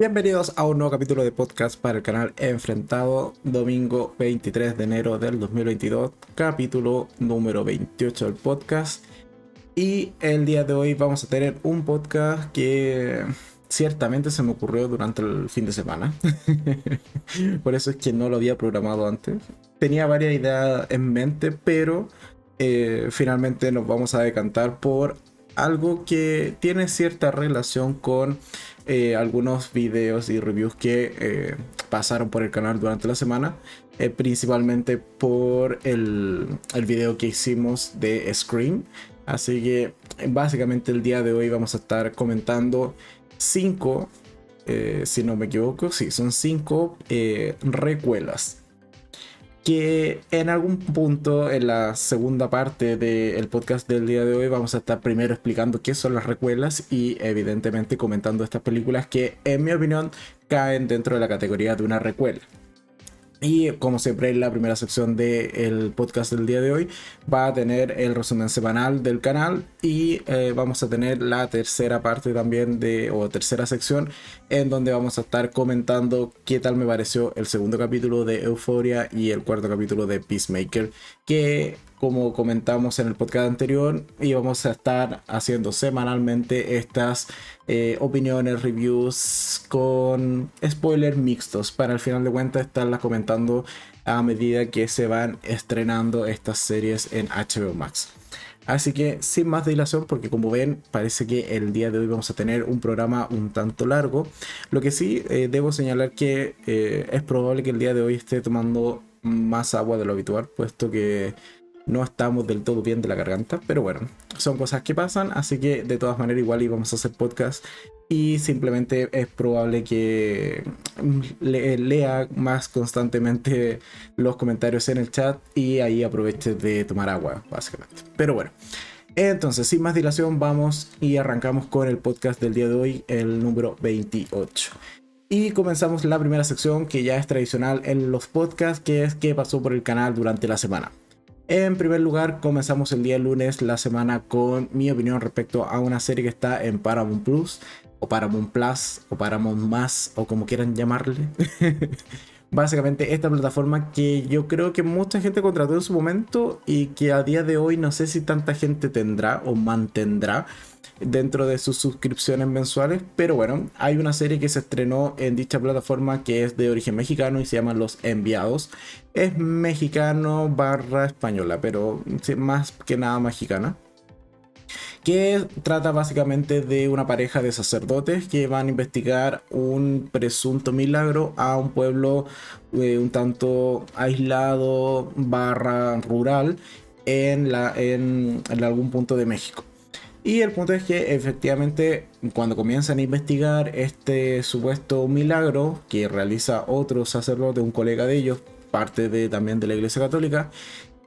Bienvenidos a un nuevo capítulo de podcast para el canal Enfrentado, domingo 23 de enero del 2022, capítulo número 28 del podcast. Y el día de hoy vamos a tener un podcast que ciertamente se me ocurrió durante el fin de semana. Por eso es que no lo había programado antes. Tenía varias ideas en mente, pero eh, finalmente nos vamos a decantar por algo que tiene cierta relación con eh, algunos videos y reviews que eh, pasaron por el canal durante la semana, eh, principalmente por el, el, video que hicimos de Scream. Así que básicamente el día de hoy vamos a estar comentando 5, si no me equivoco, sí, son 5 recuelas que en algún punto en la segunda parte del podcast del día de hoy vamos a estar primero explicando qué son las recuelas y evidentemente comentando estas películas que en mi opinión caen dentro de la categoría de una recuela. Y como siempre en la primera sección del podcast del día de hoy va a tener el resumen semanal del canal y eh, vamos a tener la tercera parte también de, o tercera sección en donde vamos a estar comentando qué tal me pareció el segundo capítulo de Euphoria y el cuarto capítulo de Peacemaker que como comentamos en el podcast anterior, íbamos a estar haciendo semanalmente estas eh, opiniones, reviews con spoilers mixtos para al final de cuentas estarlas comentando a medida que se van estrenando estas series en HBO Max. Así que sin más dilación, porque como ven, parece que el día de hoy vamos a tener un programa un tanto largo. Lo que sí eh, debo señalar que eh, es probable que el día de hoy esté tomando más agua de lo habitual, puesto que no estamos del todo bien de la garganta, pero bueno, son cosas que pasan, así que de todas maneras igual íbamos a hacer podcast y simplemente es probable que lea más constantemente los comentarios en el chat y ahí aproveche de tomar agua, básicamente. Pero bueno. Entonces, sin más dilación, vamos y arrancamos con el podcast del día de hoy, el número 28. Y comenzamos la primera sección que ya es tradicional en los podcasts, que es qué pasó por el canal durante la semana. En primer lugar, comenzamos el día lunes la semana con mi opinión respecto a una serie que está en Paramount Plus, o Paramount Plus, o Paramount Más, o como quieran llamarle. Básicamente esta plataforma que yo creo que mucha gente contrató en su momento y que a día de hoy no sé si tanta gente tendrá o mantendrá dentro de sus suscripciones mensuales. Pero bueno, hay una serie que se estrenó en dicha plataforma que es de origen mexicano y se llama Los Enviados. Es mexicano barra española, pero más que nada mexicana que trata básicamente de una pareja de sacerdotes que van a investigar un presunto milagro a un pueblo eh, un tanto aislado barra rural en, la, en algún punto de México. Y el punto es que efectivamente cuando comienzan a investigar este supuesto milagro que realiza otro sacerdote, un colega de ellos, parte de, también de la Iglesia Católica,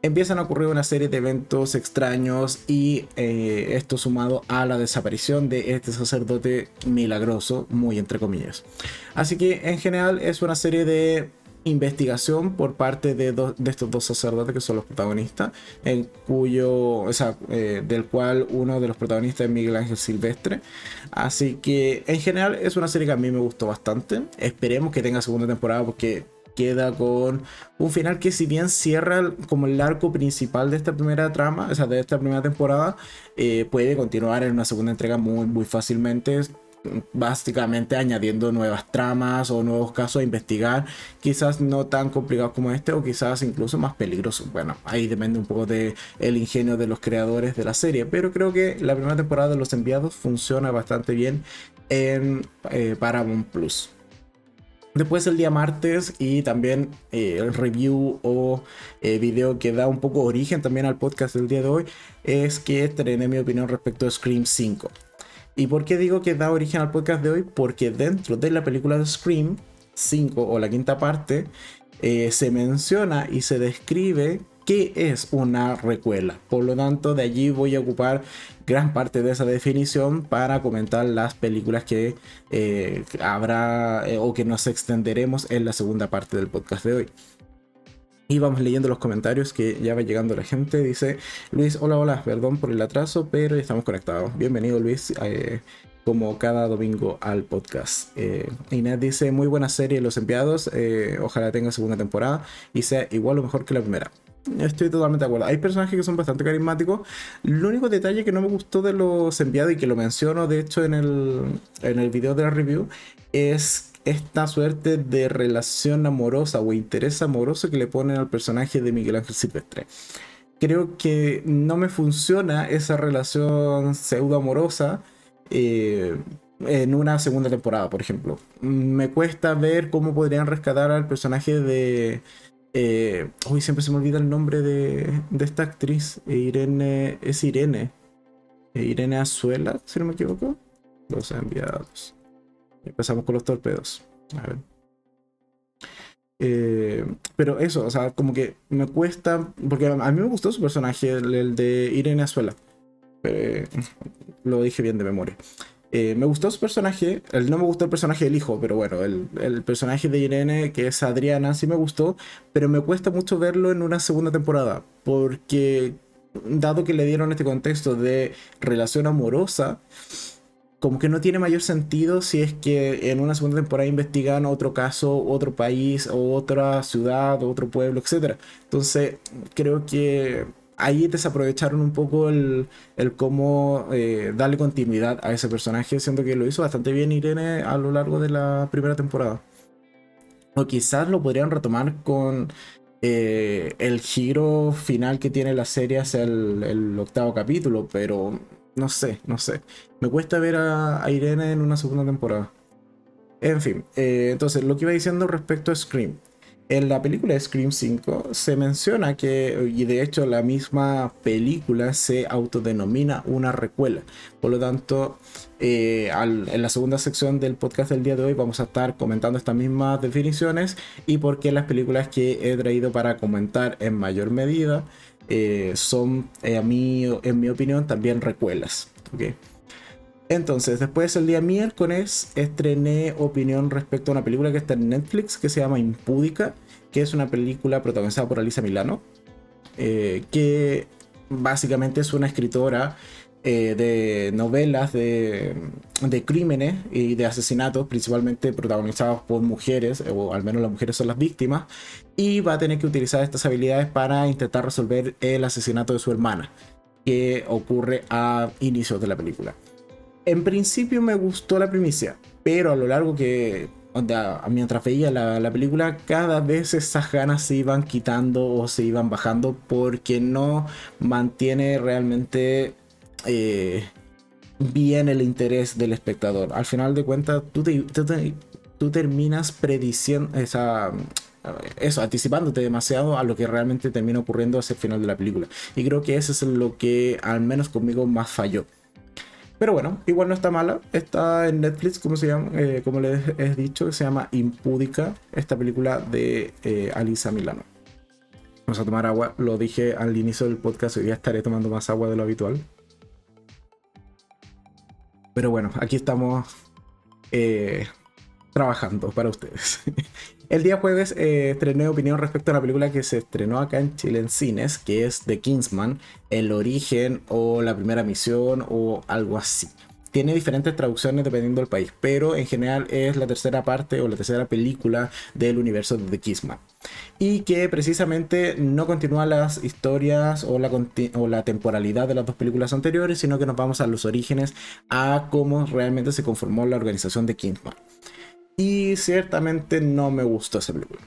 empiezan a ocurrir una serie de eventos extraños y eh, esto sumado a la desaparición de este sacerdote milagroso, muy entre comillas. Así que en general es una serie de investigación por parte de, estos dos sacerdotes que son los protagonistas, en cuyo, o sea, eh, del cual uno de los protagonistas es Miguel Ángel Silvestre. Así que en general es una serie que a mí me gustó bastante. Esperemos que tenga segunda temporada porque queda con un final que si bien cierra como el arco principal de esta primera trama, o sea, de esta primera temporada, eh, puede continuar en una segunda entrega muy, muy fácilmente básicamente añadiendo nuevas tramas o nuevos casos a investigar, quizás no tan complicados como este o quizás incluso más peligrosos. Bueno, ahí depende un poco del el ingenio de los creadores de la serie, pero creo que la primera temporada de Los Enviados funciona bastante bien en eh, Paramount Plus. Después el día martes y también eh, el review o eh, video que da un poco origen también al podcast del día de hoy es que estrené mi opinión respecto a Scream 5. ¿Y por qué digo que da origen al podcast de hoy? Porque dentro de la película de Scream 5 o la quinta parte eh, se menciona y se describe qué es una recuela. Por lo tanto, de allí voy a ocupar gran parte de esa definición para comentar las películas que eh, habrá eh, o que nos extenderemos en la segunda parte del podcast de hoy. Y vamos leyendo los comentarios que ya va llegando la gente. Dice Luis, hola, hola, perdón por el atraso, pero estamos conectados. Bienvenido Luis. Eh, como cada domingo al podcast. Inés dice, muy buena serie Los Enviados, ojalá tenga segunda temporada y sea igual o mejor que la primera. Estoy totalmente de acuerdo. Hay personajes que son bastante carismáticos. El único detalle que no me gustó de los enviados y que lo menciono de hecho en el, en el video de la review es esta suerte de relación amorosa o interés amoroso que le ponen al personaje de Miguel Ángel Silvestre. Creo que no me funciona esa relación pseudo amorosa eh, en una segunda temporada, por ejemplo. Me cuesta ver cómo podrían rescatar al personaje de... Eh, uy, siempre se me olvida el nombre de, esta actriz. Irene... Es Irene. Irene Azuela, si no me equivoco. Los enviados. Empezamos con los torpedos. A ver. Eh, pero eso, o sea, como que me cuesta. Porque a mí me gustó su personaje, el, de Irene Azuela. Eh, lo dije bien de memoria. Eh, me gustó su personaje. El, no me gustó el personaje del hijo, pero bueno, el, el, personaje de Irene, que es Adriana, sí me gustó. Pero me cuesta mucho verlo en una segunda temporada. Porque, dado que le dieron este contexto de relación amorosa como que no tiene mayor sentido si es que en una segunda temporada investigan otro caso, otro país, o otra ciudad, otro pueblo, etc. Entonces, creo que ahí desaprovecharon un poco el, cómo eh, darle continuidad a ese personaje, siendo que lo hizo bastante bien Irene a lo largo de la primera temporada. O quizás lo podrían retomar con eh, el giro final que tiene la serie hacia el octavo capítulo, pero no sé, no sé. Me cuesta ver a, Irene en una segunda temporada. En fin, eh, entonces lo que iba diciendo respecto a Scream. En la película Scream 5 se menciona que, y de hecho la misma película se autodenomina una recuela. Por lo tanto, eh, en la segunda sección del podcast del día de hoy vamos a estar comentando estas mismas definiciones y por qué las películas que he traído para comentar en mayor medida eh, son, eh, a mí, en mi opinión, también recuelas. Entonces, después el día miércoles estrené opinión respecto a una película que está en Netflix que se llama Impúdica, que es una película protagonizada por Alisa Milano, eh, que básicamente es una escritora eh, de novelas de, de, crímenes y de asesinatos, principalmente protagonizados por mujeres, o al menos las mujeres son las víctimas, y va a tener que utilizar estas habilidades para intentar resolver el asesinato de su hermana, que ocurre a inicios de la película. En principio me gustó la primicia, pero a lo largo que mientras veía la, la, película, cada vez esas ganas se iban quitando o se iban bajando porque no mantiene realmente eh, bien el interés del espectador. Al final de cuentas, tú, terminas prediciendo eso, anticipándote demasiado a lo que realmente termina ocurriendo hacia el final de la película. Y creo que eso es lo que al menos conmigo más falló. Pero bueno, igual no está mala. Está en Netflix, como se llama, eh, como les he dicho, se llama Impúdica, esta película de eh, Alisa Milano. Vamos a tomar agua. Lo dije al inicio del podcast, hoy día estaré tomando más agua de lo habitual. Pero bueno, aquí estamos eh, trabajando para ustedes. El día jueves eh, estrené opinión respecto a una película que se estrenó acá en Chile en cines, que es The Kingsman, El origen o la primera misión o algo así tiene diferentes traducciones dependiendo del país, pero en general es la tercera parte o la tercera película del universo de The Kissman. Y que precisamente no continúa las historias o la, o la temporalidad de las dos películas anteriores, sino que nos vamos a los orígenes, a cómo realmente se conformó la organización de Kingsman. Y ciertamente no me gustó esa película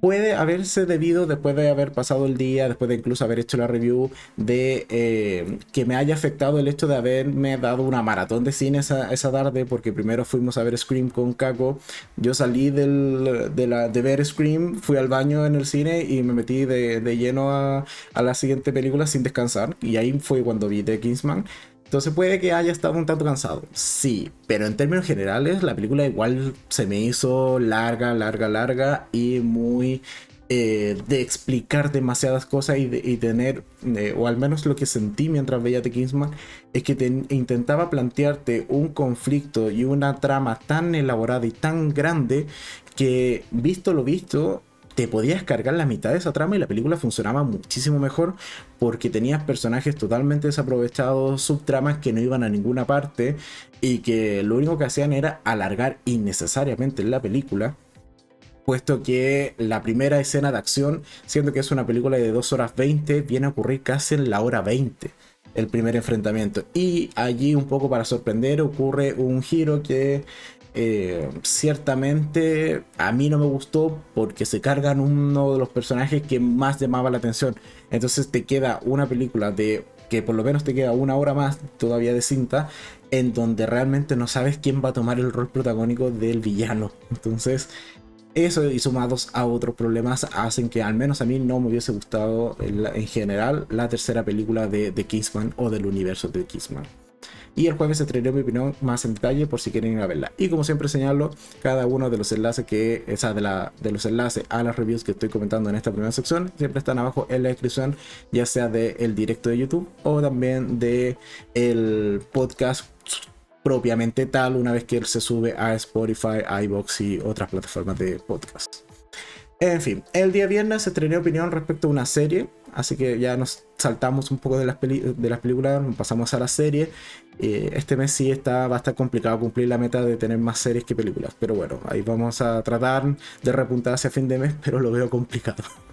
puede haberse debido después de haber pasado el día, después de incluso haber hecho la review, de eh, que me haya afectado el hecho de haberme dado una maratón de cine esa, tarde, porque primero fuimos a ver Scream con Caco. Yo salí de, de ver Scream, fui al baño en el cine y me metí de, lleno a, a, la siguiente película sin descansar. Y ahí fue cuando vi The Kingsman. Entonces puede que haya estado un tanto cansado. Sí, pero en términos generales la película igual se me hizo larga, larga, larga y muy eh, de explicar demasiadas cosas y, de, tener, eh, o al menos lo que sentí mientras veía The Kingsman, es que intentaba plantearte un conflicto y una trama tan elaborada y tan grande que visto lo visto te podías cargar la mitad de esa trama y la película funcionaba muchísimo mejor porque tenías personajes totalmente desaprovechados, subtramas que no iban a ninguna parte y que lo único que hacían era alargar innecesariamente la película puesto que la primera escena de acción, siendo que es una película de 2 horas 20, viene a ocurrir casi en la hora 20 el primer enfrentamiento. Y allí un poco para sorprender ocurre un giro que eh, ciertamente a mí no me gustó porque se cargan uno de los personajes que más llamaba la atención. Entonces te queda una película de que por lo menos te queda una hora más todavía de cinta en donde realmente no sabes quién va a tomar el rol protagónico del villano. Entonces eso y sumados a otros problemas hacen que al menos a mí no me hubiese gustado en, general la tercera película de, de Kingsman o del universo de Kingsman. Y el jueves estrenaré mi opinión más en detalle por si quieren ir a verla. Y como siempre señalo, cada uno de los enlaces que, esa de, la, de los enlaces a las reviews que estoy comentando en esta primera sección, siempre están abajo en la descripción, ya sea del directo de YouTube o también de el podcast propiamente tal una vez que él se sube a Spotify, iBox y otras plataformas de podcast. En fin, el día viernes estrené opinión respecto a una serie, así que ya nos saltamos un poco de las, de las películas, pasamos a la serie. Eh, este mes sí está, va a estar complicado cumplir la meta de tener más series que películas, pero bueno, ahí vamos a tratar de repuntar hacia fin de mes, pero lo veo complicado.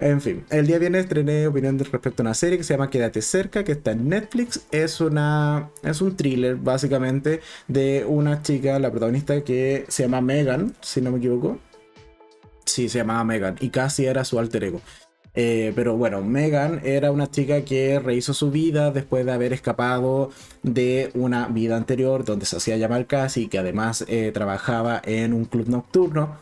En fin, el día viernes estrené opinión respecto a una serie que se llama Quédate cerca, que está en Netflix. Es una es un thriller básicamente de una chica, la protagonista que se llama Megan, si no me equivoco. Sí, se llamaba Megan y casi era su alter ego. Eh, pero bueno, Megan era una chica que rehizo su vida después de haber escapado de una vida anterior donde se hacía llamar casi y que además eh, trabajaba en un club nocturno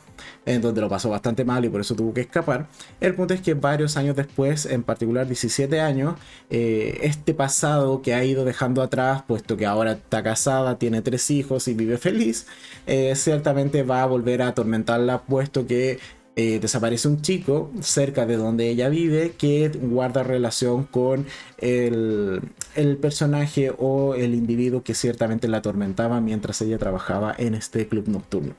en donde lo pasó bastante mal y por eso tuvo que escapar. El punto es que varios años después, en particular 17 años, eh, este pasado que ha ido dejando atrás, puesto que ahora está casada, tiene tres hijos y vive feliz, ciertamente va a volver a atormentarla, puesto que eh, desaparece un chico cerca de donde ella vive que guarda relación con el, personaje o el individuo que ciertamente la atormentaba mientras ella trabajaba en este club nocturno.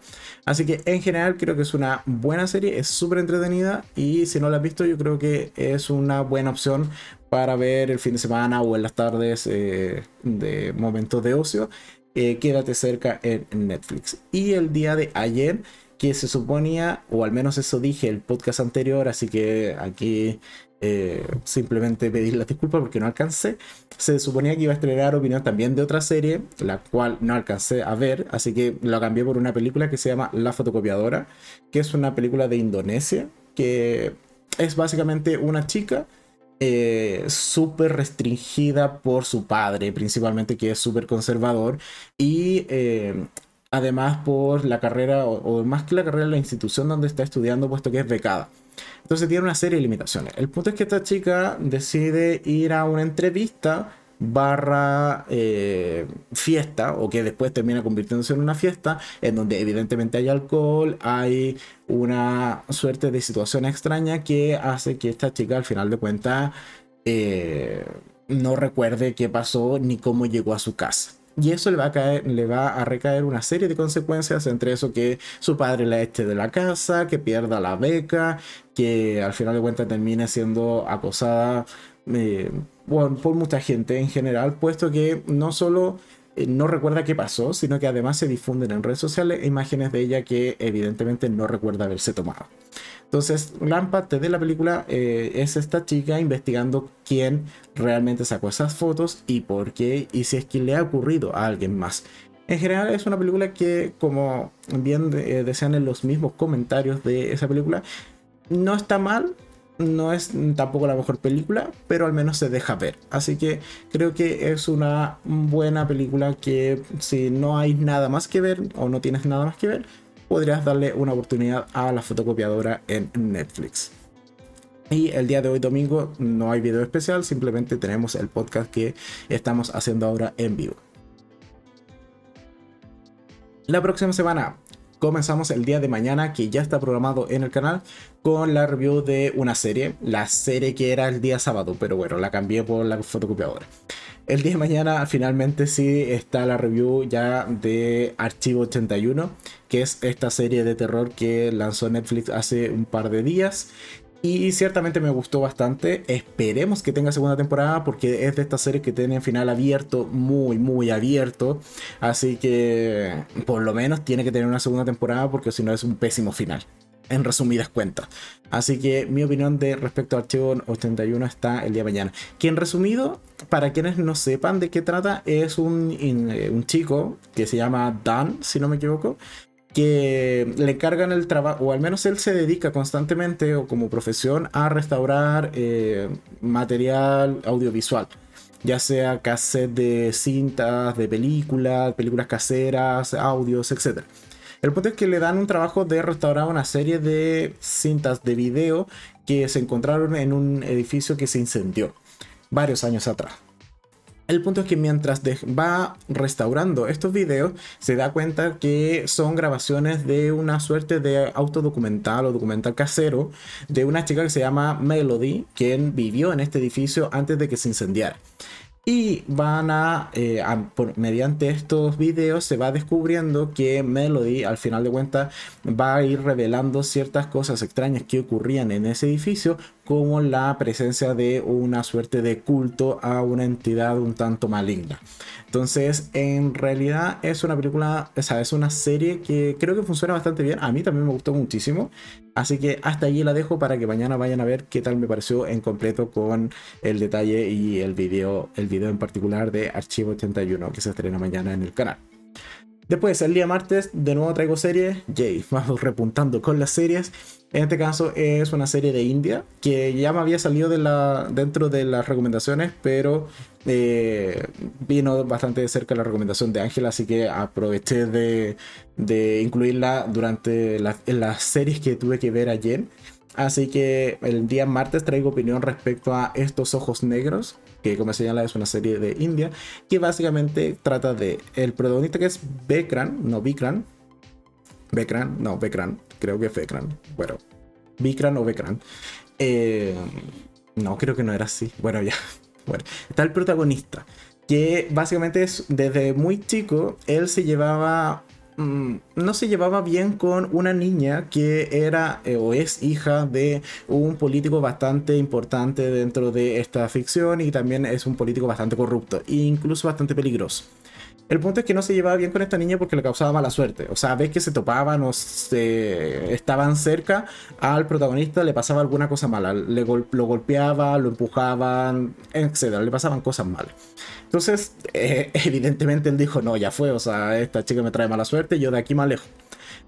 Así que en general creo que es una buena serie, es súper entretenida y si no la has visto yo creo que es una buena opción para ver el fin de semana o en las tardes eh, de momentos de ocio. Eh, quédate cerca en Netflix. Y el día de ayer que se suponía, o al menos eso dije el podcast anterior, así que aquí eh, simplemente pedir la disculpa porque no alcancé. Se suponía que iba a estrenar opinión también de otra serie, la cual no alcancé a ver, así que lo cambié por una película que se llama La fotocopiadora, que es una película de Indonesia, que es básicamente una chica eh, súper restringida por su padre, principalmente que es súper conservador, y eh, además por la carrera, o, más que la carrera, la institución donde está estudiando, puesto que es becada. Entonces tiene una serie de limitaciones. El punto es que esta chica decide ir a una entrevista barra eh, fiesta, o que después termina convirtiéndose en una fiesta, en donde evidentemente hay alcohol, hay una suerte de situación extraña que hace que esta chica al final de cuentas eh, no recuerde qué pasó ni cómo llegó a su casa. Y eso le va, a caer, le va a recaer una serie de consecuencias, entre eso que su padre la eche de la casa, que pierda la beca, que al final de cuentas termine siendo acosada eh, por mucha gente en general, puesto que no solo eh, no recuerda qué pasó, sino que además se difunden en redes sociales imágenes de ella que evidentemente no recuerda haberse tomado. Entonces, gran parte de la película eh, es esta chica investigando quién realmente sacó esas fotos y por qué, y si es que le ha ocurrido a alguien más. En general es una película que, como bien eh, desean en los mismos comentarios de esa película, no está mal, no es tampoco la mejor película, pero al menos se deja ver. Así que creo que es una buena película que si no hay nada más que ver o no tienes nada más que ver, podrías darle una oportunidad a la fotocopiadora en Netflix. Y el día de hoy domingo no hay video especial, simplemente tenemos el podcast que estamos haciendo ahora en vivo. La próxima semana comenzamos el día de mañana que ya está programado en el canal con la review de una serie, la serie que era el día sábado, pero bueno, la cambié por la fotocopiadora. El día de mañana finalmente sí está la review ya de Archivo 81, que es esta serie de terror que lanzó Netflix hace un par de días. Y ciertamente me gustó bastante. Esperemos que tenga segunda temporada porque es de estas series que tienen final abierto, muy, muy abierto. Así que por lo menos tiene que tener una segunda temporada porque si no es un pésimo final en resumidas cuentas. Así que mi opinión de respecto a Archivo 81 está el día de mañana. Que en resumido, para quienes no sepan de qué trata, es un, eh, un chico que se llama Dan, si no me equivoco, que le cargan el trabajo, o al menos él se dedica constantemente o como profesión a restaurar eh, material audiovisual, ya sea cassette de cintas, de películas, películas caseras, audios, etc. El punto es que le dan un trabajo de restaurar una serie de cintas de video que se encontraron en un edificio que se incendió varios años atrás. El punto es que mientras va restaurando estos videos, se da cuenta que son grabaciones de una suerte de autodocumental o documental casero de una chica que se llama Melody, quien vivió en este edificio antes de que se incendiara. Y van a, eh, mediante estos videos se va descubriendo que Melody al final de cuentas va a ir revelando ciertas cosas extrañas que ocurrían en ese edificio como la presencia de una suerte de culto a una entidad un tanto maligna. Entonces, en realidad es una película, o sea, es una serie que creo que funciona bastante bien. A mí también me gustó muchísimo. Así que hasta allí la dejo para que mañana vayan a ver qué tal me pareció en completo con el detalle y el video, el video en particular de Archivo 81 que se estrena mañana en el canal. Después, el día martes, de nuevo traigo series. Jay, vamos repuntando con las series. En este caso es una serie de India que ya me había salido de la, dentro de las recomendaciones, pero eh, vino bastante de cerca la recomendación de Ángela, así que aproveché de, incluirla durante las series que tuve que ver ayer. Así que el día martes traigo opinión respecto a Estos Ojos Negros, que como se señala es una serie de India, que básicamente trata de el protagonista que es Bekran, no Vikran, Bekran, no Bekran, creo que es Bekran, bueno, Vikran o Bekran. Eh, no, creo que no era así. Bueno, ya. Bueno, está el protagonista, que básicamente es desde muy chico, él se llevaba Mm, no se llevaba bien con una niña que era eh, o es hija de un político bastante importante dentro de esta ficción y también es un político bastante corrupto e incluso bastante peligroso. El punto es que no se llevaba bien con esta niña porque le causaba mala suerte. O sea, ves que se topaban o se estaban cerca al protagonista, le pasaba alguna cosa mala. Le lo golpeaba, lo empujaban, etc. Le pasaban cosas malas. Entonces, eh, evidentemente él dijo, no, ya fue, o sea, esta chica me trae mala suerte, yo de aquí me alejo.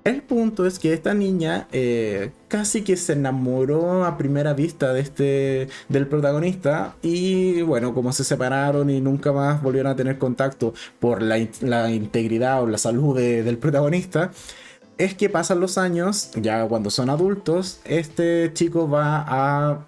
El punto es que esta niña eh, casi que se enamoró a primera vista de este, del protagonista y bueno, como se separaron y nunca más volvieron a tener contacto por la, integridad o la salud del protagonista, es que pasan los años, ya cuando son adultos, este chico va a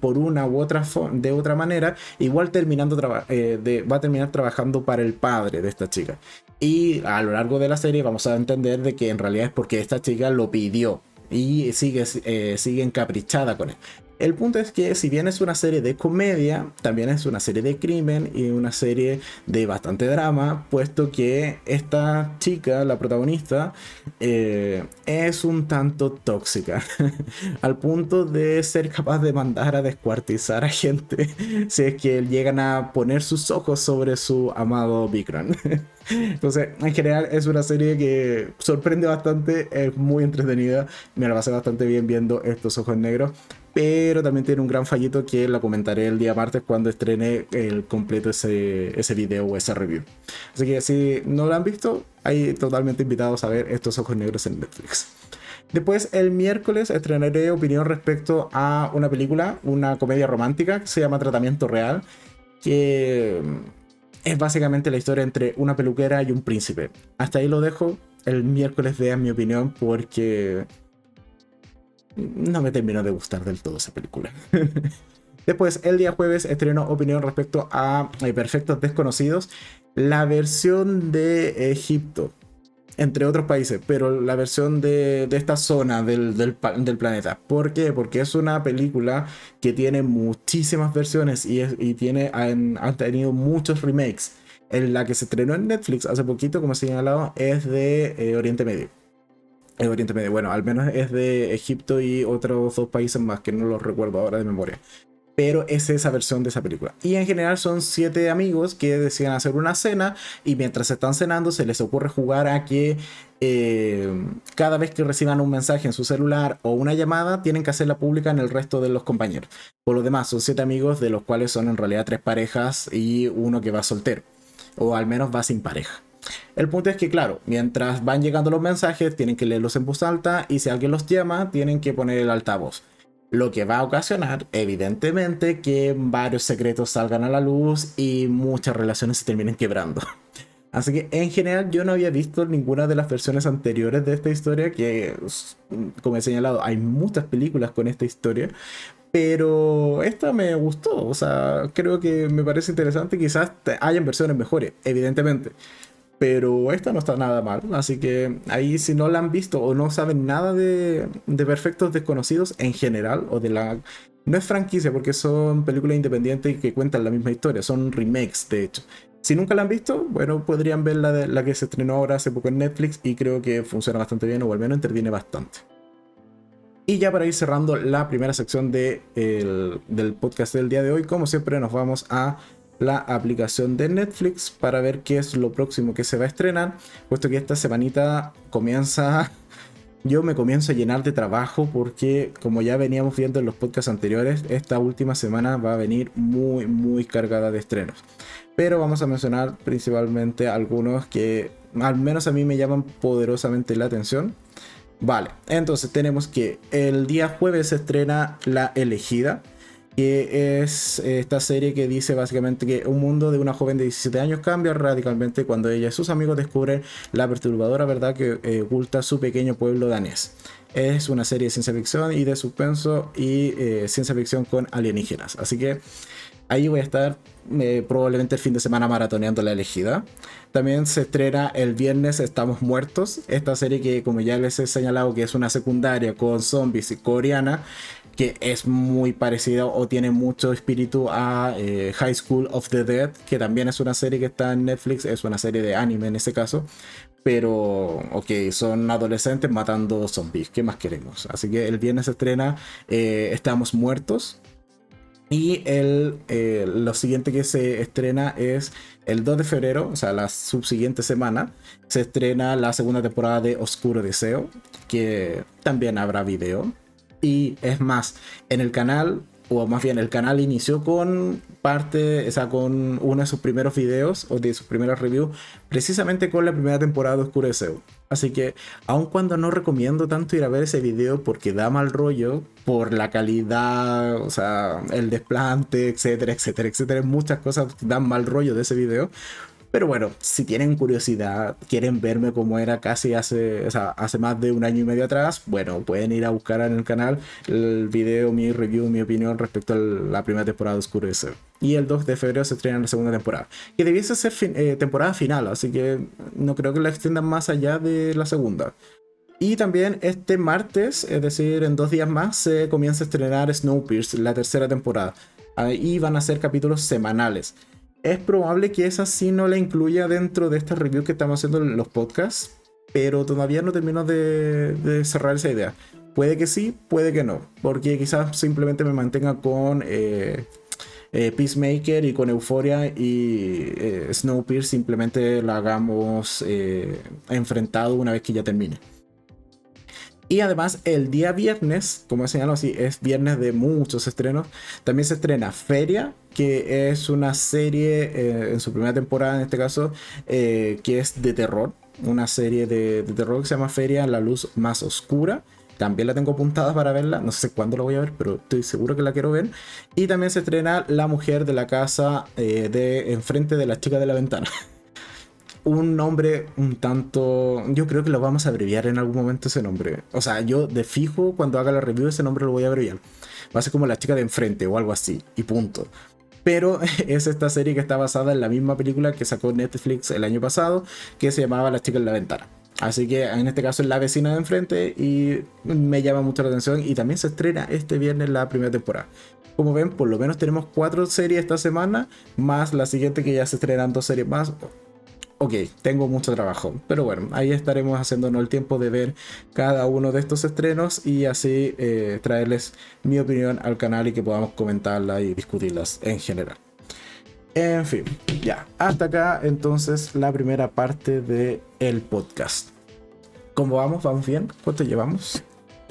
por una u otra de otra manera, igual terminando eh, va a terminar trabajando para el padre de esta chica. Y a lo largo de la serie vamos a entender de que en realidad es porque esta chica lo pidió y sigue, eh, sigue encaprichada con él. El punto es que si bien es una serie de comedia, también es una serie de crimen y una serie de bastante drama, puesto que esta chica, la protagonista, eh, es un tanto tóxica, al punto de ser capaz de mandar a descuartizar a gente si es que llegan a poner sus ojos sobre su amado Vikram. Entonces, en general es una serie que sorprende bastante, es muy entretenida, me la pasé bastante bien viendo estos ojos negros, pero también tiene un gran fallito que la comentaré el día martes cuando estrene el completo ese, ese video o esa review. Así que si no lo han visto, hay totalmente invitados a ver estos ojos negros en Netflix. Después, el miércoles estrenaré opinión respecto a una película, una comedia romántica que se llama Tratamiento Real, que es básicamente la historia entre una peluquera y un príncipe. Hasta ahí lo dejo. El miércoles vean mi opinión porque no me terminó de gustar del todo esa película. Después, el día jueves estrenó opinión respecto a eh, Perfectos Desconocidos, la versión de Egipto. entre otros países, pero la versión de, esta zona del, del, planeta. ¿Por qué? Porque es una película que tiene muchísimas versiones y, y tiene, han, tenido muchos remakes. En la que se estrenó en Netflix hace poquito, como señalado, es de eh, Oriente Medio. El Oriente Medio, bueno, al menos es de Egipto y otros dos países más que no los recuerdo ahora de memoria pero es esa versión de esa película. Y en general son siete amigos que deciden hacer una cena y mientras están cenando se les ocurre jugar a que eh, cada vez que reciban un mensaje en su celular o una llamada tienen que hacerla pública en el resto de los compañeros. Por lo demás, son siete amigos de los cuales son en realidad tres parejas y uno que va soltero, o al menos va sin pareja. El punto es que, claro, mientras van llegando los mensajes, tienen que leerlos en voz alta y si alguien los llama, tienen que poner el altavoz. Lo que va a ocasionar, evidentemente, que varios secretos salgan a la luz y muchas relaciones se terminen quebrando. Así que en general yo no había visto ninguna de las versiones anteriores de esta historia, que como he señalado, hay muchas películas con esta historia, pero esta me gustó, o sea, creo que me parece interesante, quizás hayan versiones mejores, evidentemente, pero esta no está nada mal. Así que ahí si no la han visto o no saben nada de, Perfectos Desconocidos en general, o de la... No es franquicia porque son películas independientes que cuentan la misma historia, son remakes de hecho. Si nunca la han visto, bueno, podrían ver la, de, la que se estrenó ahora hace poco en Netflix y creo que funciona bastante bien o al menos interviene bastante. Y ya para ir cerrando la primera sección de del podcast del día de hoy, como siempre nos vamos a la aplicación de Netflix para ver qué es lo próximo que se va a estrenar, puesto que esta semanita comienza, yo me comienzo a llenar de trabajo porque como ya veníamos viendo en los podcasts anteriores, esta última semana va a venir muy, muy cargada de estrenos. Pero vamos a mencionar principalmente algunos que al menos a mí me llaman poderosamente la atención. Vale, entonces tenemos que el día jueves se estrena La Elegida, que es esta serie que dice básicamente que un mundo de una joven de 17 años cambia radicalmente cuando ella y sus amigos descubren la perturbadora verdad que eh, oculta su pequeño pueblo danés. Es una serie de ciencia ficción y de suspenso y eh, ciencia ficción con alienígenas. Así que ahí voy a estar probablemente el fin de semana maratoneando la elegida. También se estrena el viernes Estamos Muertos, esta serie que como ya les he señalado que es una secundaria con zombies y coreana que es muy parecido o tiene mucho espíritu a eh, High School of the Dead, que también es una serie que está en Netflix, es una serie de anime en ese caso, pero ok, son adolescentes matando zombies, ¿qué más queremos? Así que el viernes se estrena eh, Estamos Muertos. Y el, eh, lo siguiente que se estrena es el 2 de febrero, o sea, la subsiguiente semana, se estrena la segunda temporada de Oscuro Deseo, que también habrá video. Y es más, en el canal, o más bien el canal inició con parte, o sea, con uno de sus primeros videos o de sus primeros reviews, precisamente con la primera temporada de Oscureceo. Así que, aun cuando no recomiendo tanto ir a ver ese video porque da mal rollo por la calidad, o sea, el desplante, etcétera, etcétera, etcétera, muchas cosas dan mal rollo de ese video. Pero bueno, si tienen curiosidad, quieren verme como era casi hace, hace más de un año y medio atrás, bueno, pueden ir a buscar en el canal el video, mi review, mi opinión respecto a la primera temporada de Oscurece. Y el 2 de febrero se estrena la segunda temporada. Que debiese ser eh, temporada final, así que no creo que la extiendan más allá de la segunda. Y también este martes, es decir, en dos días más, se comienza a estrenar Snowpiercer, la tercera temporada. Ahí van a ser capítulos semanales es probable que esa sí no la incluya dentro de esta review que estamos haciendo en los podcasts, pero todavía no termino de, cerrar esa idea. Puede que sí, puede que no, porque quizás simplemente me mantenga con eh, eh, Peacemaker y con Euphoria y eh, simplemente la hagamos enfrentado una vez que ya termine. Y además el día viernes, como he señalado así, es viernes de muchos estrenos. También se estrena Feria, que es una serie eh, en su primera temporada en este caso, eh, que es de terror. Una serie de, terror que se llama Feria, la luz más oscura. También la tengo apuntada para verla. No sé cuándo la voy a ver, pero estoy seguro que la quiero ver. Y también se estrena La mujer de la casa eh, de enfrente de la chica de la ventana. un nombre un tanto. Yo creo que lo vamos a abreviar en algún momento ese nombre. O sea, yo de fijo, cuando haga la review, ese nombre lo voy a abreviar. Va a ser como la chica de enfrente o algo así, y punto. Pero es esta serie que está basada en la misma película que sacó Netflix el año pasado, que se llamaba La chica en la ventana. Así que en este caso es la vecina de enfrente y me llama mucho la atención. Y también se estrena este viernes la primera temporada. Como ven, por lo menos tenemos cuatro series esta semana, más la siguiente que ya se estrenan dos series más. Ok, tengo mucho trabajo, pero bueno, ahí estaremos haciéndonos el tiempo de ver cada uno de estos estrenos y así eh, traerles mi opinión al canal y que podamos comentarla y discutirlas en general. En fin, ya, hasta acá entonces la primera parte del el podcast. ¿Cómo vamos? ¿Vamos bien? ¿Cuánto llevamos?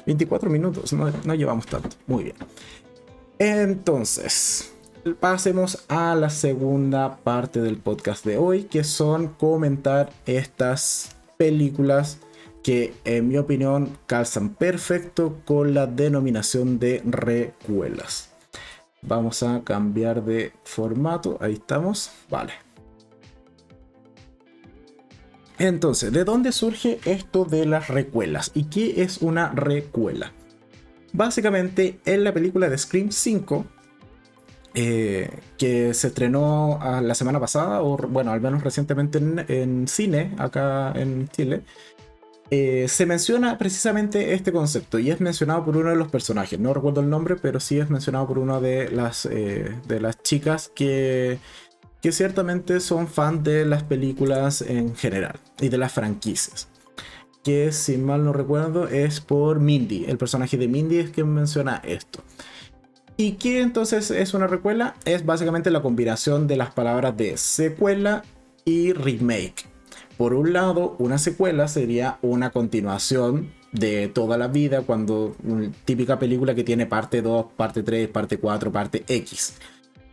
24 minutos, no, no llevamos tanto. Muy bien. Entonces, pasemos a la segunda parte del podcast de hoy, que son comentar estas películas que en mi opinión calzan perfecto con la denominación de recuelas. Vamos a cambiar de formato, ahí estamos, vale. Entonces, ¿de dónde surge esto de las recuelas? ¿Y qué es una recuela? Básicamente, en la película de Scream 5, eh, que se estrenó la semana pasada, o bueno, al menos recientemente en, cine acá en Chile, eh, se menciona precisamente este concepto y es mencionado por uno de los personajes. No recuerdo el nombre, pero sí es mencionado por una de las, eh, de las chicas que, que ciertamente son fan de las películas en general y de las franquicias que si mal no recuerdo es por Mindy. El personaje de Mindy es quien menciona esto. ¿Y qué entonces es una recuela? Es básicamente la combinación de las palabras de secuela y remake. Por un lado, una secuela sería una continuación de toda la vida, cuando típica película que tiene parte 2, parte 3, parte 4, parte X.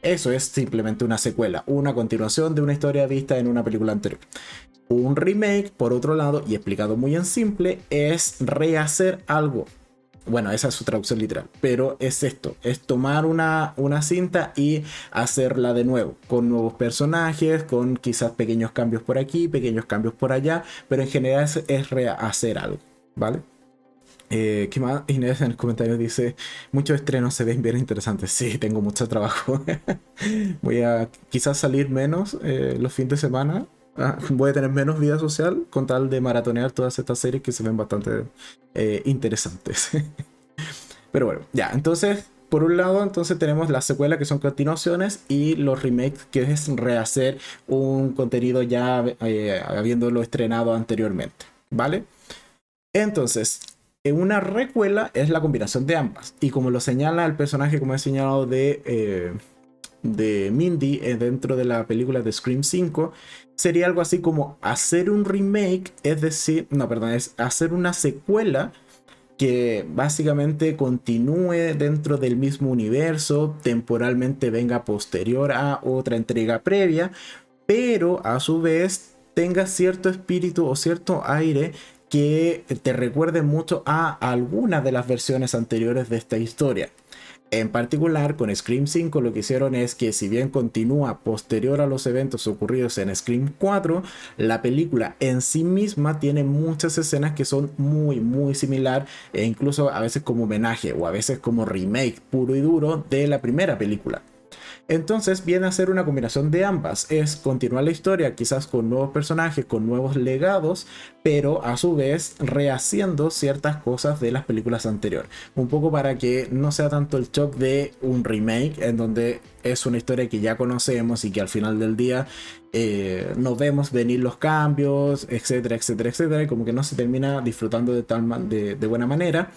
Eso es simplemente una secuela, una continuación de una historia vista en una película anterior. Un remake, por otro lado, y explicado muy en simple, es rehacer algo. Bueno, esa es su traducción literal, pero es esto, es tomar una, una cinta y hacerla de nuevo, con nuevos personajes, con quizás pequeños cambios por aquí, pequeños cambios por allá, pero en general es, rehacer algo, ¿vale? Eh, ¿Qué más? Inés en el comentario dice, muchos estrenos se ven bien interesantes. Sí, tengo mucho trabajo. Voy a quizás salir menos eh, los fines de semana voy a tener menos vida social con tal de maratonear todas estas series que se ven bastante eh, interesantes. Pero bueno, ya, entonces, por un lado, entonces tenemos la secuela que son continuaciones y los remakes que es rehacer un contenido ya eh, habiéndolo estrenado anteriormente, ¿vale? Entonces, en una recuela es la combinación de ambas. Y como lo señala el personaje, como he señalado, de, eh, de Mindy dentro de la película de Scream 5, sería algo así como hacer un remake, es decir, no, perdón, es hacer una secuela que básicamente continúe dentro del mismo universo, temporalmente venga posterior a otra entrega previa, pero a su vez tenga cierto espíritu o cierto aire que te recuerde mucho a alguna de las versiones anteriores de esta historia. En particular, con Scream 5 lo que hicieron es que si bien continúa posterior a los eventos ocurridos en Scream 4, la película en sí misma tiene muchas escenas que son muy muy similar e incluso a veces como homenaje o a veces como remake puro y duro de la primera película. Entonces viene a ser una combinación de ambas. Es continuar la historia quizás con nuevos personajes, con nuevos legados, pero a su vez rehaciendo ciertas cosas de las películas anteriores. Un poco para que no sea tanto el shock de un remake en donde es una historia que ya conocemos y que al final del día eh, nos vemos venir los cambios, etcétera, etcétera, etcétera, y como que no se termina disfrutando de tal de buena manera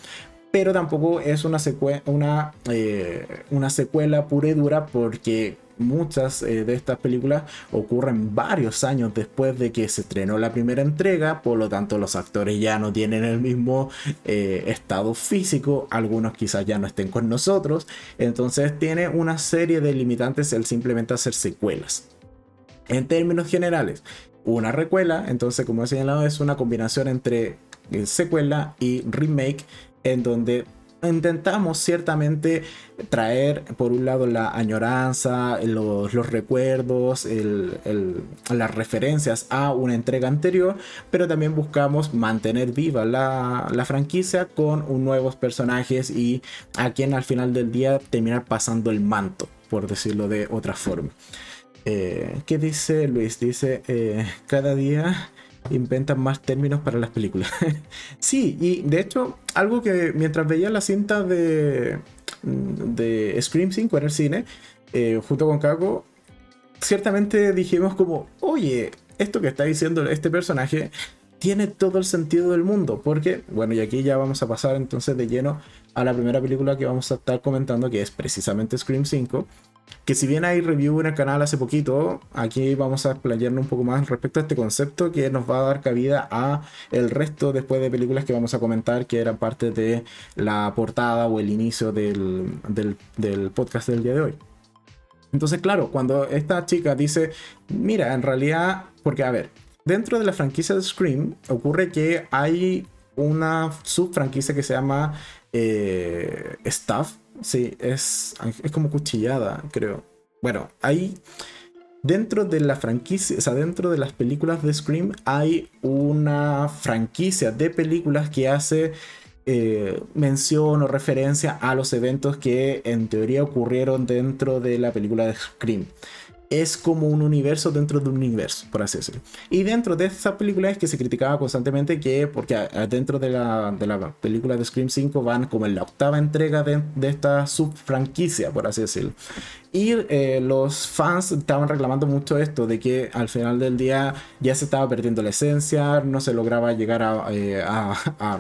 pero tampoco es eh, una secuela pura y dura porque muchas eh, de estas películas ocurren varios años después de que se estrenó la primera entrega, por lo tanto los actores ya no tienen el mismo eh, estado físico, algunos quizás ya no estén con nosotros, entonces tiene una serie de limitantes el simplemente hacer secuelas. En términos generales, una recuela, entonces como he señalado, es una combinación entre secuela y remake en donde intentamos ciertamente traer por un lado la añoranza, los, recuerdos, las referencias a una entrega anterior, pero también buscamos mantener viva la, franquicia con nuevos personajes y a quien al final del día terminar pasando el manto, por decirlo de otra forma. Eh, ¿Qué dice Luis? Dice, eh, cada día inventan más términos para las películas. sí, y de hecho, algo que mientras veía la cinta de, de Scream 5 en el cine, eh, junto con Kako, ciertamente dijimos como, oye, esto que está diciendo este personaje tiene todo el sentido del mundo, porque, bueno, y aquí ya vamos a pasar entonces de lleno a la primera película que vamos a estar comentando, que es precisamente Scream 5, que si bien hay review en el canal hace poquito, aquí vamos a explayarnos un poco más respecto a este concepto que nos va a dar cabida a el resto después de películas que vamos a comentar que eran parte de la portada o el inicio del, del podcast del día de hoy. Entonces, claro, cuando esta chica dice, mira, en realidad, porque a ver, dentro de la franquicia de Scream ocurre que hay una subfranquicia que se llama eh, Stuff. Sí, es, es como cuchillada, creo. Bueno, hay dentro de la franquicia, o sea, dentro de las películas de Scream hay una franquicia de películas que hace eh, mención o referencia a los eventos que en teoría ocurrieron dentro de la película de Scream. Es como un universo dentro de un universo, por así decirlo. Y dentro de esa película es que se criticaba constantemente que, porque dentro de la, de la película de Scream 5 van como en la octava entrega de, de esta subfranquicia, por así decirlo. Y eh, los fans estaban reclamando mucho esto, de que al final del día ya se estaba perdiendo la esencia, no se lograba llegar a, eh,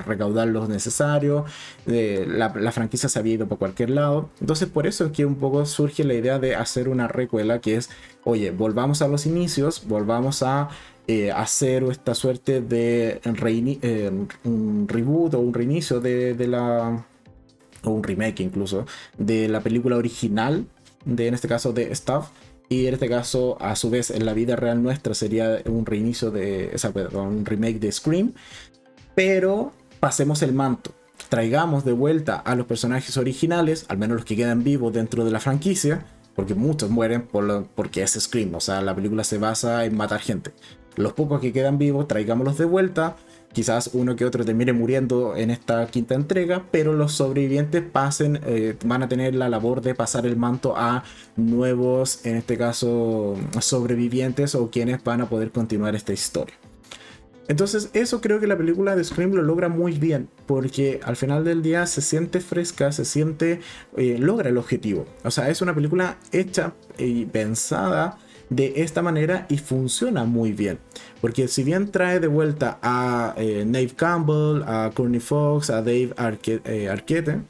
recaudar lo necesario, eh, la, la, franquicia se había ido por cualquier lado. Entonces por eso es que un poco surge la idea de hacer una recuela que es, oye, volvamos a los inicios, volvamos a hacer esta suerte de un reboot o un reinicio de, la o un remake incluso de la película original de en este caso de Stuff. Y en este caso, a su vez, en la vida real nuestra sería un reinicio de, esa, un remake de Scream. Pero pasemos el manto. Traigamos de vuelta a los personajes originales, al menos los que quedan vivos dentro de la franquicia, porque muchos mueren por porque es Scream, o sea, la película se basa en matar gente. Los pocos que quedan vivos, traigámoslos de vuelta, Quizás uno que otro termine muriendo en esta quinta entrega, pero los sobrevivientes pasen, eh, van a tener la labor de pasar el manto a nuevos, en este caso, sobrevivientes o quienes van a poder continuar esta historia. Entonces eso creo que la película de Scream lo logra muy bien, porque al final del día se siente fresca, se siente, eh, logra el objetivo. O sea, es una película hecha y pensada de esta manera y funciona muy bien. Porque si bien trae de vuelta a eh, Nave Campbell, a Courtney Fox, a Dave eh, Arquette,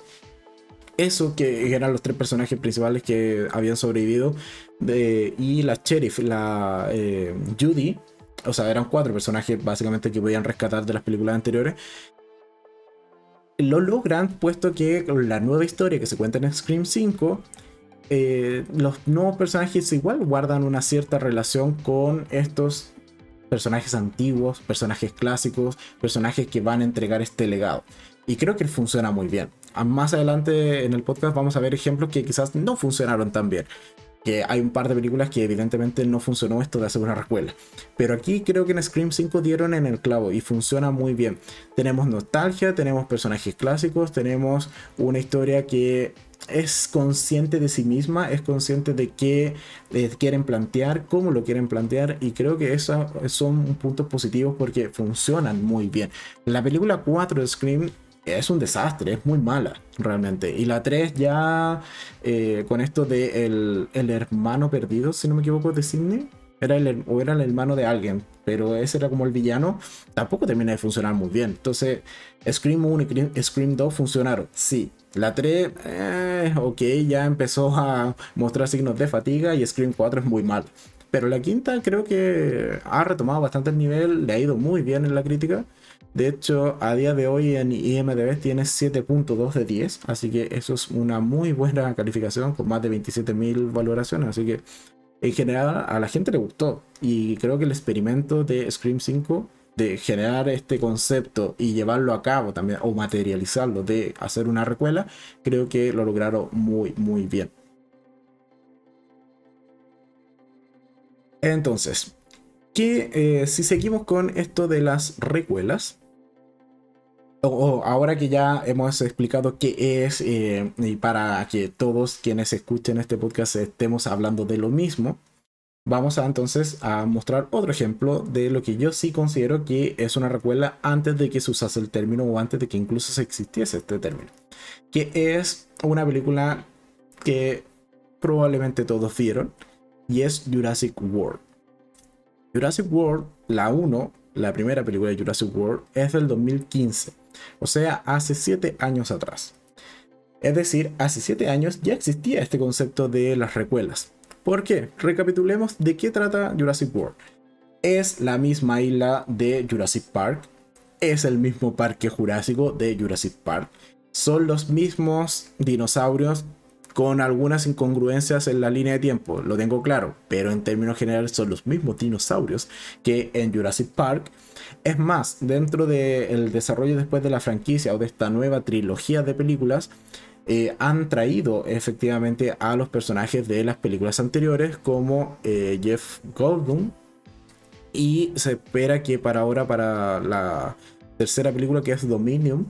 eso que eran los tres personajes principales que habían sobrevivido, y la sheriff, la eh, Judy, o sea, eran cuatro personajes básicamente que podían rescatar de las películas anteriores. Lo logran puesto que la nueva historia que se cuenta en Scream 5 eh, los nuevos personajes igual guardan una cierta relación con estos personajes antiguos, personajes clásicos, personajes que van a entregar este legado. Y creo que funciona muy bien. Más adelante en el podcast vamos a ver ejemplos que quizás no funcionaron tan bien que hay un par de películas que evidentemente no funcionó esto de hacer una recuela. Pero aquí creo que en Scream 5 dieron en el clavo y funciona muy bien. Tenemos nostalgia, tenemos personajes clásicos, tenemos una historia que es consciente de sí misma, es consciente de qué quieren plantear, cómo lo quieren plantear y creo que esos son puntos positivos porque funcionan muy bien. La película 4 de Scream es un desastre, es muy mala realmente. Y la 3 ya eh, con esto de el, hermano perdido, si no me equivoco, de Sidney. Era el, o era el hermano de alguien, pero ese era como el villano, tampoco termina de funcionar muy bien. Entonces, Scream 1 y Scream 2 funcionaron, sí. La 3, eh, ok, ya empezó a mostrar signos de fatiga y Scream 4 es muy mal. Pero la quinta creo que ha retomado bastante el nivel, le ha ido muy bien en la crítica. De hecho, a día de hoy en IMDb tiene 7.2 de 10, así que eso es una muy buena calificación con más de 27.000 valoraciones, así que en general a la gente le gustó y creo que el experimento de Scream 5 de generar este concepto y llevarlo a cabo también o materializarlo de hacer una recuela, creo que lo lograron muy muy bien. Entonces, que eh, si seguimos con esto de las recuelas, o ahora que ya hemos explicado qué es eh, y para que todos quienes escuchen este podcast estemos hablando de lo mismo, vamos a entonces a mostrar otro ejemplo de lo que yo sí considero que es una recuela antes de que se usase el término o antes de que incluso se existiese este término. Que es una película que probablemente todos vieron y es Jurassic World. Jurassic World, la 1, la primera película de Jurassic World, es del 2015, o sea, hace 7 años atrás. Es decir, hace 7 años ya existía este concepto de las recuelas. ¿Por qué? Recapitulemos de qué trata Jurassic World. Es la misma isla de Jurassic Park, es el mismo parque jurásico de Jurassic Park, son los mismos dinosaurios con algunas incongruencias en la línea de tiempo, lo tengo claro, pero en términos generales son los mismos dinosaurios que en Jurassic Park. Es más, dentro del desarrollo después de la franquicia o de esta nueva trilogía de películas, eh, han traído efectivamente a los personajes de las películas anteriores como eh, Jeff Goldblum y se espera que para ahora para la tercera película que es Dominion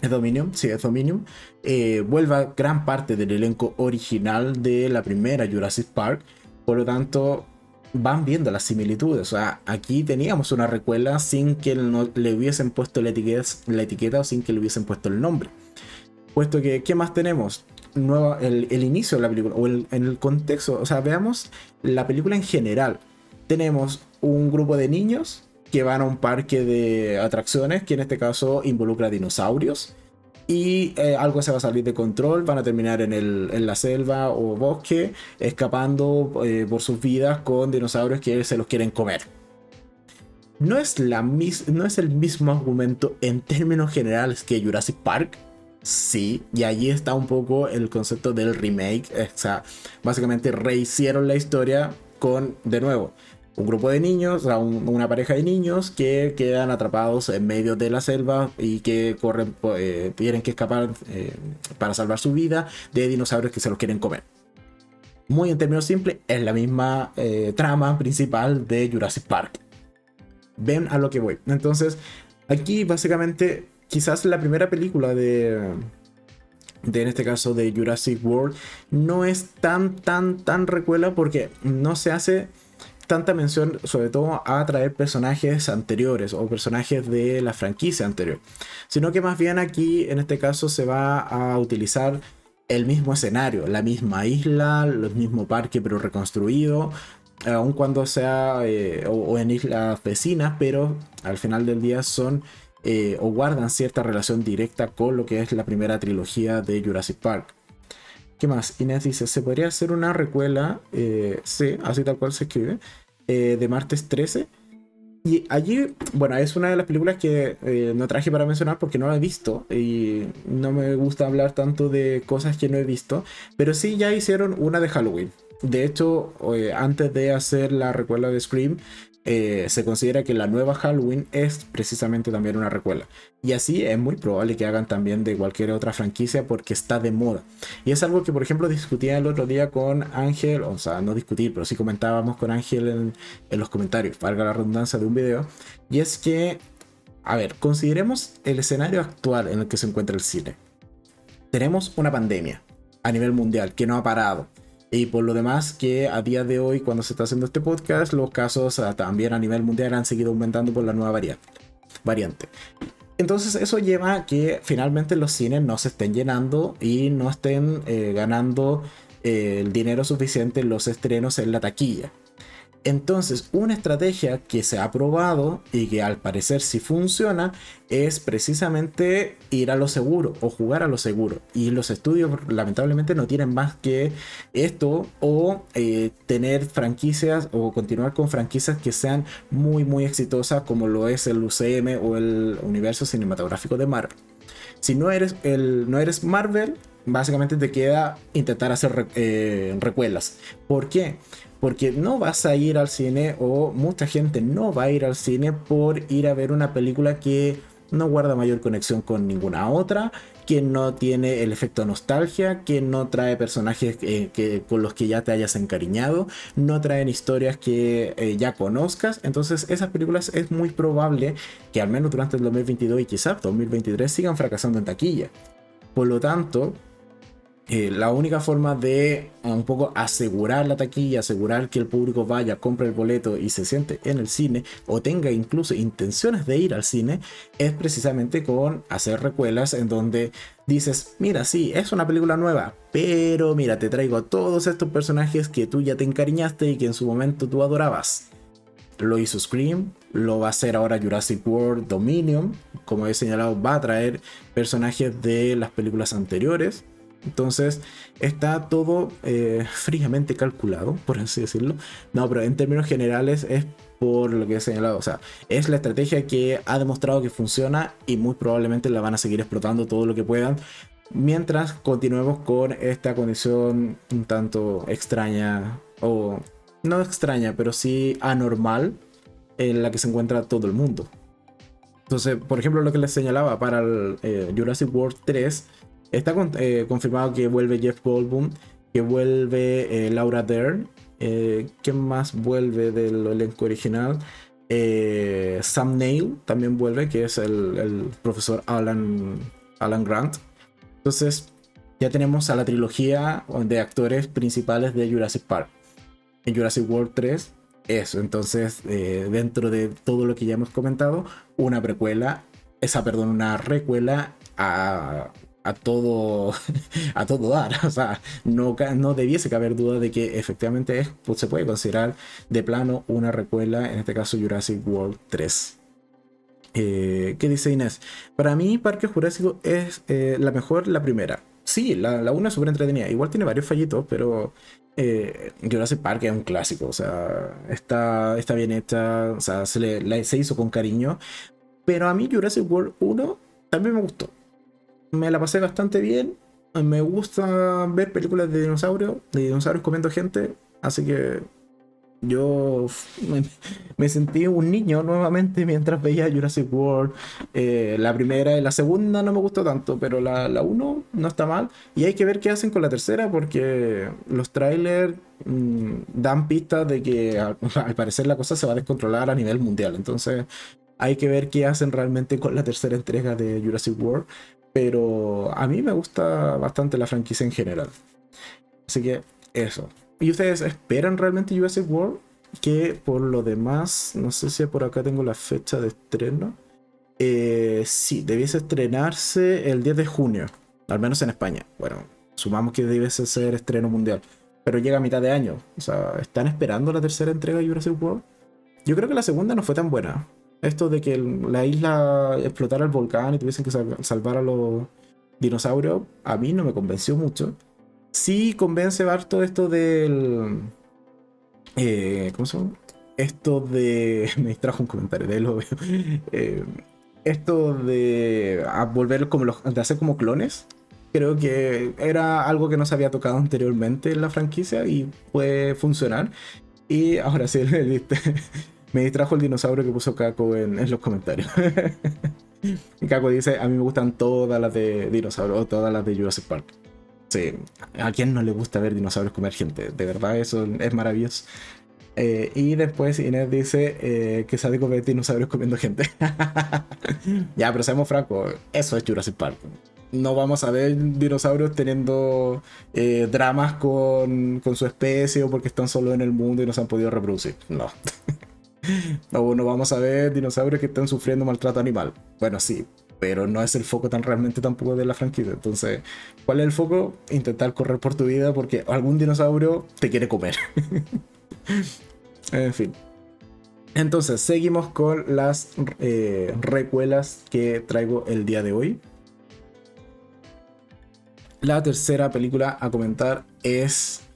es Dominion, sí, es Dominion, eh, vuelva gran parte del elenco original de la primera Jurassic Park. Por lo tanto, van viendo las similitudes. O sea, aquí teníamos una recuela sin que le hubiesen puesto la etiqueta, la etiqueta o sin que le hubiesen puesto el nombre. Puesto que, ¿qué más tenemos? Nueva, el, inicio de la película, o en el contexto, o sea, veamos la película en general. Tenemos un grupo de niños que van a un parque de atracciones, que en este caso involucra dinosaurios. Y eh, algo se va a salir de control, van a terminar en, el, en la selva o bosque, escapando eh, por sus vidas con dinosaurios que se los quieren comer. No es, la no es el mismo argumento en términos generales que Jurassic Park, Sí, y allí está un poco el concepto del remake. O sea, básicamente rehicieron la historia con, de nuevo, un grupo de niños, o sea, una pareja de niños que quedan atrapados en medio de la selva y que corren, eh, tienen que escapar eh, para salvar su vida de dinosaurios que se los quieren comer. Muy en términos simples, es la misma eh, trama principal de Jurassic Park. Ven a lo que voy. Entonces, aquí básicamente, quizás la primera película de, de en este caso de Jurassic World no es tan, tan, tan recuela porque no se hace tanta mención sobre todo a traer personajes anteriores o personajes de la franquicia anterior, sino que más bien aquí en este caso se va a utilizar el mismo escenario, la misma isla, el mismo parque pero reconstruido, aun cuando sea eh, o, en islas vecinas, pero al final del día son eh, o guardan cierta relación directa con lo que es la primera trilogía de Jurassic Park. ¿Qué más? Inés dice, ¿se podría hacer una recuela? Eh, sí, así tal cual se escribe. Eh, de martes 13. Y allí, bueno, es una de las películas que eh, no traje para mencionar porque no la he visto y no me gusta hablar tanto de cosas que no he visto, pero sí ya hicieron una de Halloween. De hecho, antes de hacer la recuela de Scream, eh, se considera que la nueva Halloween es precisamente también una recuela. Y así es muy probable que hagan también de cualquier otra franquicia porque está de moda. Y es algo que, por ejemplo, discutía el otro día con Ángel, o sea, no discutir, pero sí comentábamos con Ángel en, en los comentarios, valga la redundancia de un video. Y es que, a ver, consideremos el escenario actual en el que se encuentra el cine. Tenemos una pandemia a nivel mundial que no ha parado y por lo demás, que a día de hoy, cuando se está haciendo este podcast, los casos ah, también a nivel mundial han seguido aumentando por la nueva variante. Entonces eso lleva a que finalmente los cines no se estén llenando y no estén eh, ganando eh, el dinero suficiente en los estrenos en la taquilla. Entonces, una estrategia que se ha probado y que al parecer sí funciona es precisamente ir a lo seguro o jugar a lo seguro. Y los estudios lamentablemente no tienen más que esto o eh, tener franquicias o continuar con franquicias que sean muy muy exitosas como lo es el UCM o el universo cinematográfico de Marvel. Si no eres, el, no eres Marvel, básicamente te queda intentar hacer eh, recuelas. ¿Por qué? Porque no vas a ir al cine o mucha gente no va a ir al cine por ir a ver una película que no guarda mayor conexión con ninguna otra, que no tiene el efecto nostalgia, que no trae personajes eh, que, con los que ya te hayas encariñado, no traen historias que eh, ya conozcas. Entonces esas películas es muy probable que al menos durante el 2022 y quizás 2023 sigan fracasando en taquilla. Por lo tanto, eh, la única forma de eh, un poco asegurar la taquilla, asegurar que el público vaya, compre el boleto y se siente en el cine o tenga incluso intenciones de ir al cine, es precisamente con hacer recuelas en donde dices, mira, sí, es una película nueva, pero mira, te traigo a todos estos personajes que tú ya te encariñaste y que en su momento tú adorabas. Lo hizo Scream, lo va a hacer ahora Jurassic World Dominion, como he señalado, va a traer personajes de las películas anteriores entonces está todo eh, fríamente calculado, por así decirlo. No, pero en términos generales es por lo que he señalado. O sea, es la estrategia que ha demostrado que funciona y muy probablemente la van a seguir explotando todo lo que puedan. Mientras continuemos con esta condición un tanto extraña, o no extraña, pero sí anormal, en la que se encuentra todo el mundo. Entonces, por ejemplo, lo que les señalaba para el eh, Jurassic World 3 Está eh, confirmado que vuelve Jeff Goldblum, que vuelve eh, Laura Dern. Eh, ¿Quién más vuelve del elenco original? Sam Neill también vuelve, que es el, profesor Alan, Alan Grant. Entonces, ya tenemos a la trilogía de actores principales de Jurassic Park. En Jurassic World 3, eso. Entonces, dentro de todo lo que ya hemos comentado, una precuela, esa, perdón, una recuela a a todo, a todo dar. O sea, no, no debiese caber duda de que efectivamente es, pues, se puede considerar de plano una recuela, en este caso Jurassic World 3. Eh, ¿Qué dice Inés? Para mí, Parque Jurásico es eh, la mejor, la primera. Sí, la, la una es súper entretenida. Igual tiene varios fallitos, pero eh, Jurassic Park es un clásico. O sea, está, está bien hecha. O sea, se, le, se hizo con cariño. Pero a mí Jurassic World 1 también me gustó me la pasé bastante bien. Me gusta ver películas de dinosaurios, de dinosaurios comiendo gente. Así que yo me, sentí un niño nuevamente mientras veía Jurassic World. Eh, la primera y la segunda no me gustó tanto, pero la, la uno no está mal. Y hay que ver qué hacen con la tercera porque los trailers mm, dan pistas de que al, al, parecer la cosa se va a descontrolar a nivel mundial. Entonces hay que ver qué hacen realmente con la tercera entrega de Jurassic World. Pero a mí me gusta bastante la franquicia en general. Así que eso. ¿Y ustedes esperan realmente Jurassic World? Que por lo demás, no sé si por acá tengo la fecha de estreno. Eh, sí, debiese estrenarse el 10 de junio, al menos en España. Bueno, sumamos que debiese ser estreno mundial, pero llega a mitad de año. O sea, ¿están esperando la tercera entrega de Jurassic World? Yo creo que la segunda no fue tan buena esto de que la isla explotara el volcán y tuviesen que salvar a los dinosaurios, a mí no me convenció mucho. Sí convence harto esto del... Eh, ¿Cómo se llama? Esto de... Me distrajo un comentario de él, eh, esto de volver como los, de hacer como clones. Creo que era algo que no se había tocado anteriormente en la franquicia y puede funcionar. Y ahora sí, Me distrajo el dinosaurio que puso Caco en, los comentarios. y Caco dice, a mí me gustan todas las de dinosaurios o todas las de Jurassic Park. Sí, ¿a quién no le gusta ver dinosaurios comer gente? De verdad, eso es maravilloso. Eh, y después Inés dice eh, que sádico ver dinosaurios comiendo gente. ya, pero seamos francos, eso es Jurassic Park. No vamos a ver dinosaurios teniendo eh, dramas con, con, su especie o porque están solo en el mundo y no se han podido reproducir. No. no, no vamos a ver dinosaurios que están sufriendo maltrato animal. Bueno, sí, pero no es el foco tan realmente tampoco de la franquicia. Entonces, ¿cuál es el foco? Intentar correr por tu vida porque algún dinosaurio te quiere comer. en fin. Entonces, seguimos con las eh, recuelas que traigo el día de hoy. La tercera película a comentar es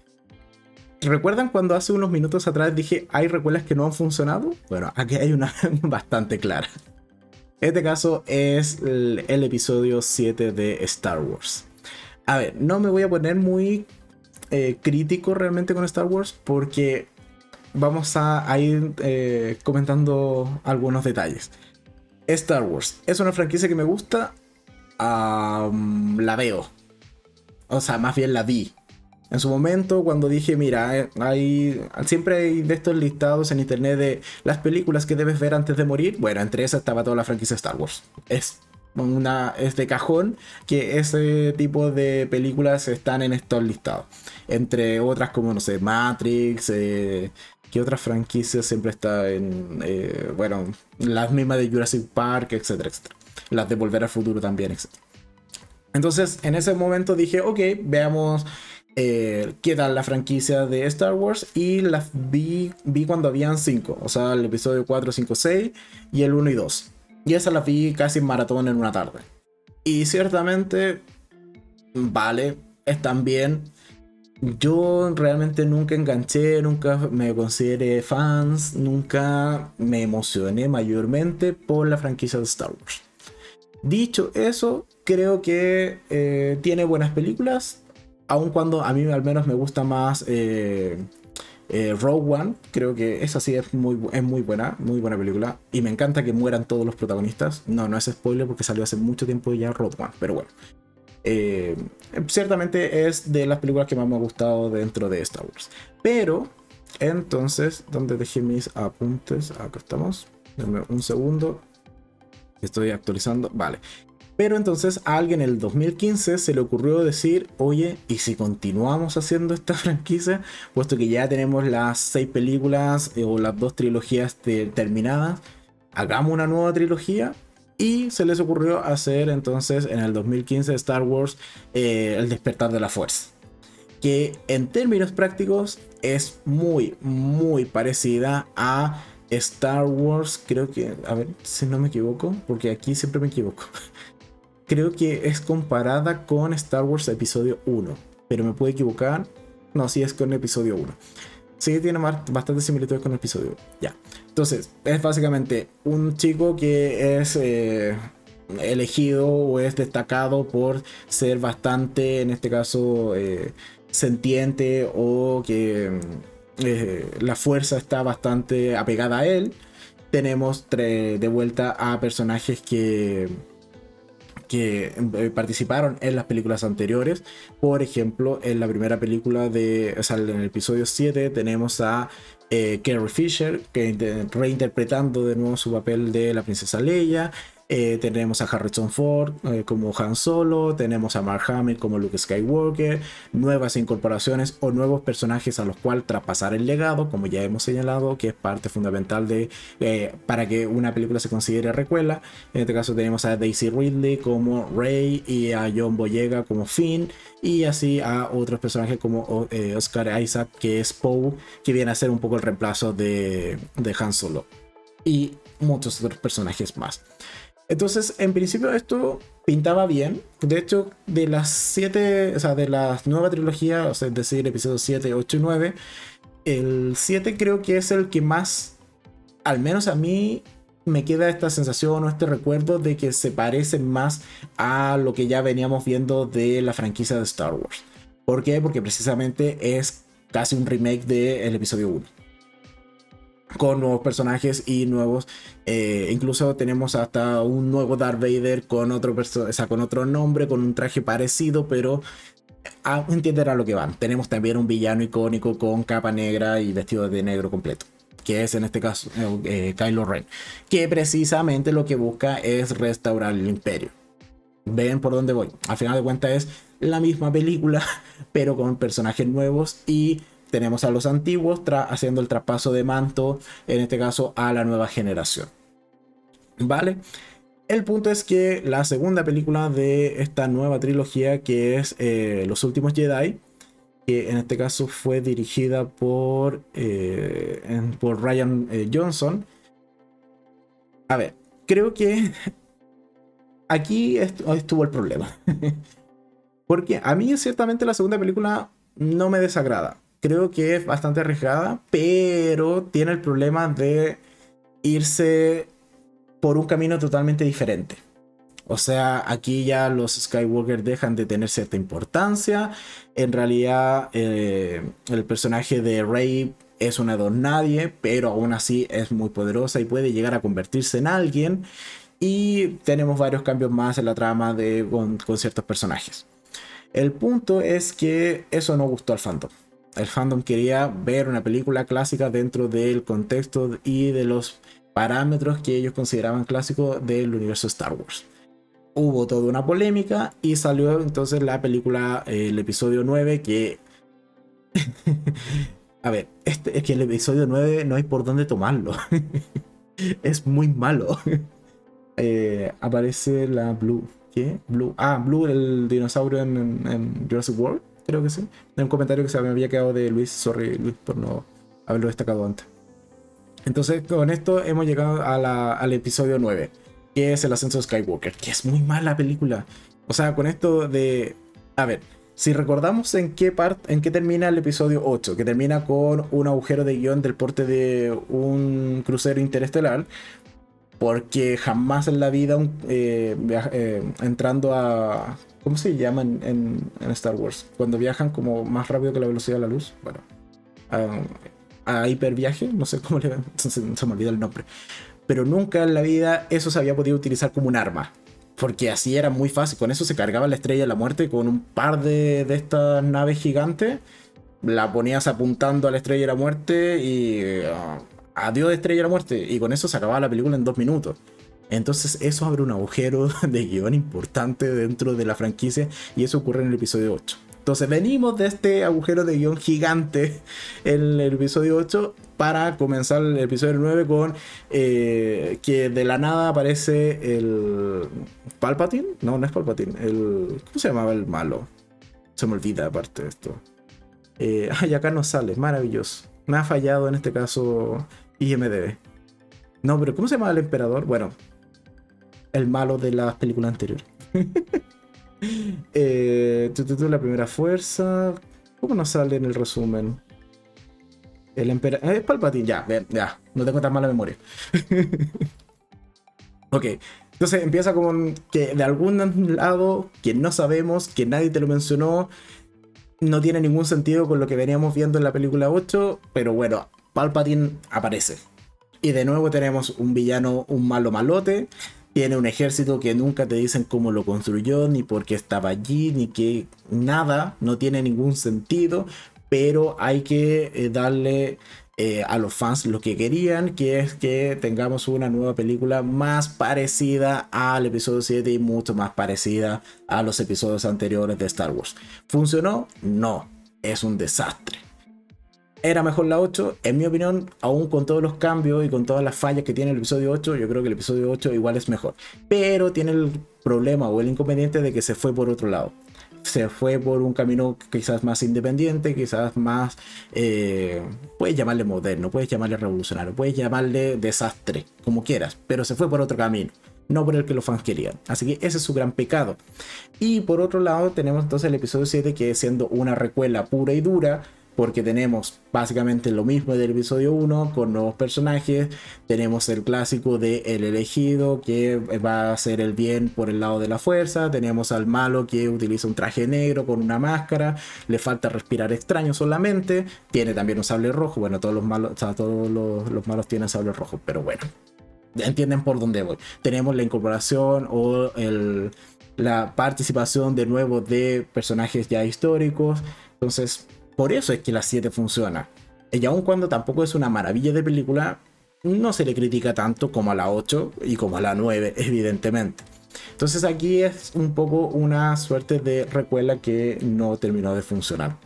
¿Recuerdan cuando hace unos minutos atrás dije hay recuelas que no han funcionado? Bueno, aquí hay una bastante clara. Este caso es el, episodio 7 de Star Wars. A ver, no me voy a poner muy eh, crítico realmente con Star Wars porque vamos a, ir eh, comentando algunos detalles. Star Wars es una franquicia que me gusta. la veo. O sea, más bien la vi en su momento cuando dije, mira, hay, siempre hay de estos listados en internet de las películas que debes ver antes de morir. Bueno, entre esas estaba toda la franquicia Star Wars. Es una, de cajón que ese tipo de películas están en estos listados. Entre otras como, no sé, Matrix, eh, que otras franquicias siempre está en, eh, bueno, las mismas de Jurassic Park, etcétera, etcétera. Las de Volver al Futuro también, etcétera. Entonces, en ese momento dije, ok, veamos eh, qué tal la franquicia de Star Wars y las vi, vi cuando habían 5, o sea, el episodio 4, 5, 6 y el 1 y 2. Y esas las vi casi en maratón en una tarde. Y ciertamente, vale, están bien. Yo realmente nunca enganché, nunca me consideré fans, nunca me emocioné mayormente por la franquicia de Star Wars. Dicho eso, creo que eh, tiene buenas películas, aun cuando a mí al menos me gusta más eh, eh, Rogue One, creo que esa sí es muy, es muy buena, muy buena película. Y me encanta que mueran todos los protagonistas. No, no es spoiler porque salió hace mucho tiempo ya Rogue One, pero bueno. Eh, ciertamente es de las películas que más me ha gustado dentro de Star Wars. Pero, entonces, ¿dónde dejé mis apuntes? Acá estamos. Dame un segundo. Estoy actualizando. Vale. Pero entonces a alguien en el 2015 se le ocurrió decir, oye, ¿y si continuamos haciendo esta franquicia? Puesto que ya tenemos las seis películas eh, o las dos trilogías terminadas, hagamos una nueva trilogía. Y se les ocurrió hacer entonces en el 2015 Star Wars eh, El despertar de la fuerza. Que en términos prácticos es muy, muy parecida a Star Wars, creo que, a ver si no me equivoco, porque aquí siempre me equivoco. creo que es comparada con Star Wars Episodio 1. Pero me puedo equivocar. No, sí es con Episodio 1. Sí tiene bastante similitudes con episodio. Ya. Entonces, es básicamente un chico que es eh, elegido o es destacado por ser bastante, en este caso, eh, sentiente o que eh, la fuerza está bastante apegada a él. Tenemos de vuelta a personajes que que eh, participaron en las películas anteriores. Por ejemplo, en la primera película de, o sea, en el episodio 7 tenemos a eh, Carrie Fisher, que reinterpretando de nuevo su papel de la princesa Leia. Eh, tenemos a Harrison Ford eh, como Han Solo, tenemos a Mark Hamill como Luke Skywalker, nuevas incorporaciones o nuevos personajes a los cuales traspasar el legado, como ya hemos señalado, que es parte fundamental de eh, para que una película se considere recuela. En este caso tenemos a Daisy Ridley como Rey y a John Boyega como Finn y así a otros personajes como Oscar Isaac que es Poe, que viene a ser un poco el reemplazo de, de Han Solo y muchos otros personajes más. Entonces, en principio esto pintaba bien. De hecho, de las siete, o sea, de la nueva trilogía, o sea, es decir, episodios 7, 8 y 9, el 7 creo que es el que más, al menos a mí, me queda esta sensación o este recuerdo de que se parece más a lo que ya veníamos viendo de la franquicia de Star Wars. ¿Por qué? Porque precisamente es casi un remake del episodio 1 con nuevos personajes y nuevos. Eh, incluso tenemos hasta un nuevo Darth Vader con otro, o sea, con otro nombre, con un traje parecido, pero a entenderá lo que van. Tenemos también un villano icónico con capa negra y vestido de negro completo. Que es en este caso eh, eh, Kylo Ren. Que precisamente lo que busca es restaurar el imperio. Ven por dónde voy. Al final de cuentas es la misma película, pero con personajes nuevos y tenemos a los antiguos haciendo el traspaso de manto, en este caso a la nueva generación. ¿Vale? El punto es que la segunda película de esta nueva trilogía, que es eh, Los Últimos Jedi, que en este caso fue dirigida por, eh, por Ryan eh, Johnson. A ver, creo que aquí estuvo el problema. Porque a mí ciertamente la segunda película no me desagrada creo que es bastante arriesgada, pero tiene el problema de irse por un camino totalmente diferente. O sea, aquí ya los Skywalker dejan de tener cierta importancia. En realidad, eh, el personaje de Rey es una don nadie, pero aún así es muy poderosa y puede llegar a convertirse en alguien. Y tenemos varios cambios más en la trama de, con, con ciertos personajes. El punto es que eso no gustó al fandom el fandom quería ver una película clásica dentro del contexto y de los parámetros que ellos consideraban clásicos del universo Star Wars. hubo toda una polémica y salió entonces la película, eh, el episodio 9, que... A ver, este, es que el episodio 9 no hay por dónde tomarlo. es muy malo. Eh, aparece la Blue. ¿Qué? Blue. Ah, Blue, el dinosaurio en, Jurassic World, creo que sí. En un comentario que se me había quedado de Luis. Sorry, Luis, por no haberlo destacado antes. Entonces, con esto hemos llegado al episodio 9 que es el ascenso de Skywalker, que es muy mala película. O sea, con esto de... A ver, si recordamos en qué parte, en qué termina el episodio 8, que termina con un agujero de guion del porte de un crucero interestelar, porque jamás en la vida eh, eh, entrando a... ¿Cómo se llama en, Star Wars? Cuando viajan como más rápido que la velocidad de la luz. Bueno, a, hiperviaje, no sé cómo le... Se, se me olvida el nombre pero nunca en la vida eso se había podido utilizar como un arma. Porque así era muy fácil. Con eso se cargaba la estrella de la muerte con un par de, estas naves gigantes. La ponías apuntando a la estrella de la muerte y. Uh, adiós de estrella de la muerte. Y con eso se acababa la película en dos minutos. Entonces eso abre un agujero de guion importante dentro de la franquicia y eso ocurre en el episodio 8. Entonces venimos de este agujero de guion gigante en el episodio 8 para comenzar el episodio 9 con eh, que de la nada aparece el Palpatine. No, no es Palpatine. El, ¿Cómo se llamaba el malo? Se me olvida aparte de esto. Eh, ay, acá no sale, maravilloso. Me ha fallado en este caso IMDB. No, pero ¿cómo se llama el emperador? Bueno, el malo de las películas anteriores. eh, la primera fuerza. ¿Cómo nos sale en el resumen? El emperador. Es Palpatine, ya, ya. No tengo tan mala memoria. ok. Entonces empieza con que de algún lado, que no sabemos, que nadie te lo mencionó, no tiene ningún sentido con lo que veníamos viendo en la película 8, pero bueno, Palpatine aparece. Y de nuevo tenemos un villano, un malo malote, tiene un ejército que nunca te dicen cómo lo construyó, ni por qué estaba allí, ni que nada, no tiene ningún sentido, pero hay que eh, darle eh, a los fans lo que querían, que es que tengamos una nueva película más parecida al episodio 7 y mucho más parecida a los episodios anteriores de Star Wars. ¿Funcionó? No, es un desastre era mejor la 8. En mi opinión, aún con todos los cambios y con todas las fallas que tiene el episodio 8, yo creo que el episodio 8 igual es mejor. Pero tiene el problema o el inconveniente de que se fue por otro lado. Se fue por un camino quizás más independiente, quizás más... Eh, puedes llamarle moderno, puedes llamarle revolucionario, puedes llamarle desastre, como quieras, pero se fue por otro camino no por el que los fans querían. Así que ese es su gran pecado. Y por otro lado tenemos entonces el episodio 7 que siendo una recuela pura y dura, porque tenemos básicamente lo mismo del episodio 1 con nuevos personajes. Tenemos el clásico de El elegido que va a hacer el bien por el lado de la fuerza. Tenemos al malo que utiliza un traje negro con una máscara. Le falta respirar extraño solamente. Tiene también un sable rojo. Bueno, todos los malos, todos los, malos tienen sable rojo, pero bueno. Entienden por dónde voy. Tenemos la incorporación o la participación de nuevo de personajes ya históricos. Entonces, por eso es que la 7 funciona. Y aun cuando tampoco es una maravilla de película, no se le critica tanto como a la 8 y como a la 9, evidentemente. Entonces aquí es un poco una suerte de recuela que no terminó de funcionar.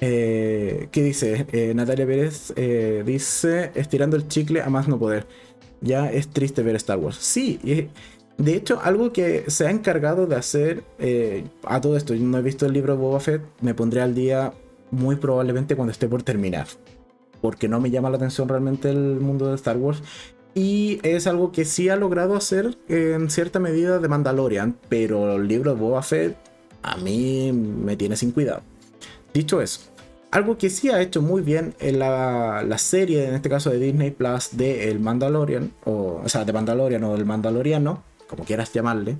Eh, ¿Qué dice? Eh, Natalia Pérez eh, dice, estirando el chicle a más no poder. Ya es triste ver Star Wars. Sí, de hecho, algo que se ha encargado de hacer eh, a todo esto, yo no he visto el libro de Boba Fett, me pondré al día muy probablemente cuando esté por terminar, porque no me llama la atención realmente el mundo de Star Wars. Y es algo que sí ha logrado hacer en cierta medida de Mandalorian, pero el libro de Boba Fett a mí me tiene sin cuidado. Dicho eso, algo que sí ha hecho muy bien en la, serie, en este caso de Disney Plus, de El Mandalorian, o, o sea, de Mandalorian o del Mandaloriano, como quieras llamarle,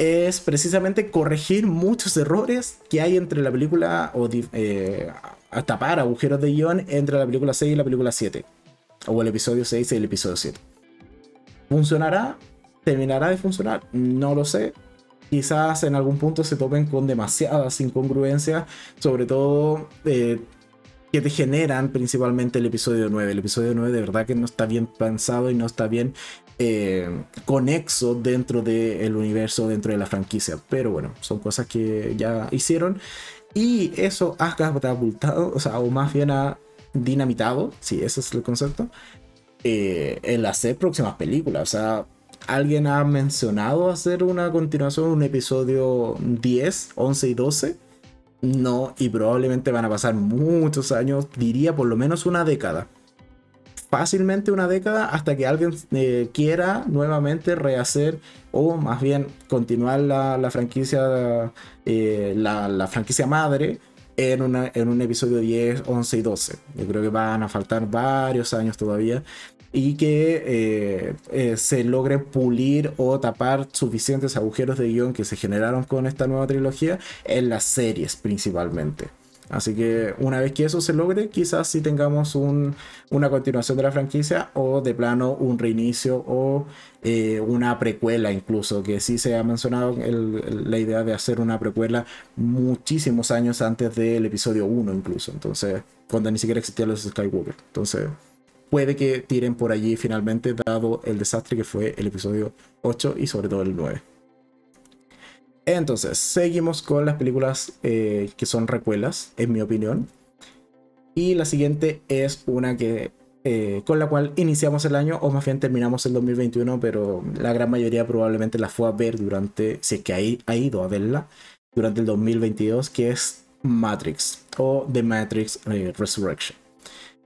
es precisamente corregir muchos errores que hay entre la película o eh, tapar agujeros de guion entre la película 6 y la película 7. O el episodio 6 y el episodio 7. ¿Funcionará? ¿Terminará de funcionar? No lo sé. Quizás en algún punto se topen con demasiadas incongruencias, sobre todo eh, que te generan principalmente el episodio 9. El episodio 9 de verdad que no está bien pensado y no está bien eh, conexo dentro del universo, dentro de la franquicia. Pero bueno, son cosas que ya hicieron. Y eso ha catapultado, o sea, o más bien ha dinamitado, si ese es el concepto, eh, el hacer próximas películas. O sea, alguien ha mencionado hacer una continuación, un episodio 10, 11 y 12. No, y probablemente van a pasar muchos años, diría por lo menos una década fácilmente una década hasta que alguien eh, quiera nuevamente rehacer o más bien continuar la, franquicia eh, la, franquicia madre en, una, en un episodio 10, 11 y 12. Yo creo que van a faltar varios años todavía y que eh, se logre pulir o tapar suficientes agujeros de guion que se generaron con esta nueva trilogía en las series principalmente. Así que una vez que eso se logre, quizás sí tengamos una continuación de la franquicia o de plano un reinicio o eh, una precuela incluso, que sí se ha mencionado la idea de hacer una precuela muchísimos años antes del episodio 1 incluso, entonces cuando ni siquiera existían los Skywalker. Entonces puede que tiren por allí finalmente dado el desastre que fue el episodio 8 y sobre todo el 9. Entonces, seguimos con las películas eh, que son recuelas, en mi opinión. Y la siguiente es una que eh, con la cual iniciamos el año, o más bien terminamos el 2021, pero la gran mayoría probablemente la fue a ver durante, si es que ha, ido a verla, durante el 2022, que es Matrix, o The Matrix eh, Resurrection.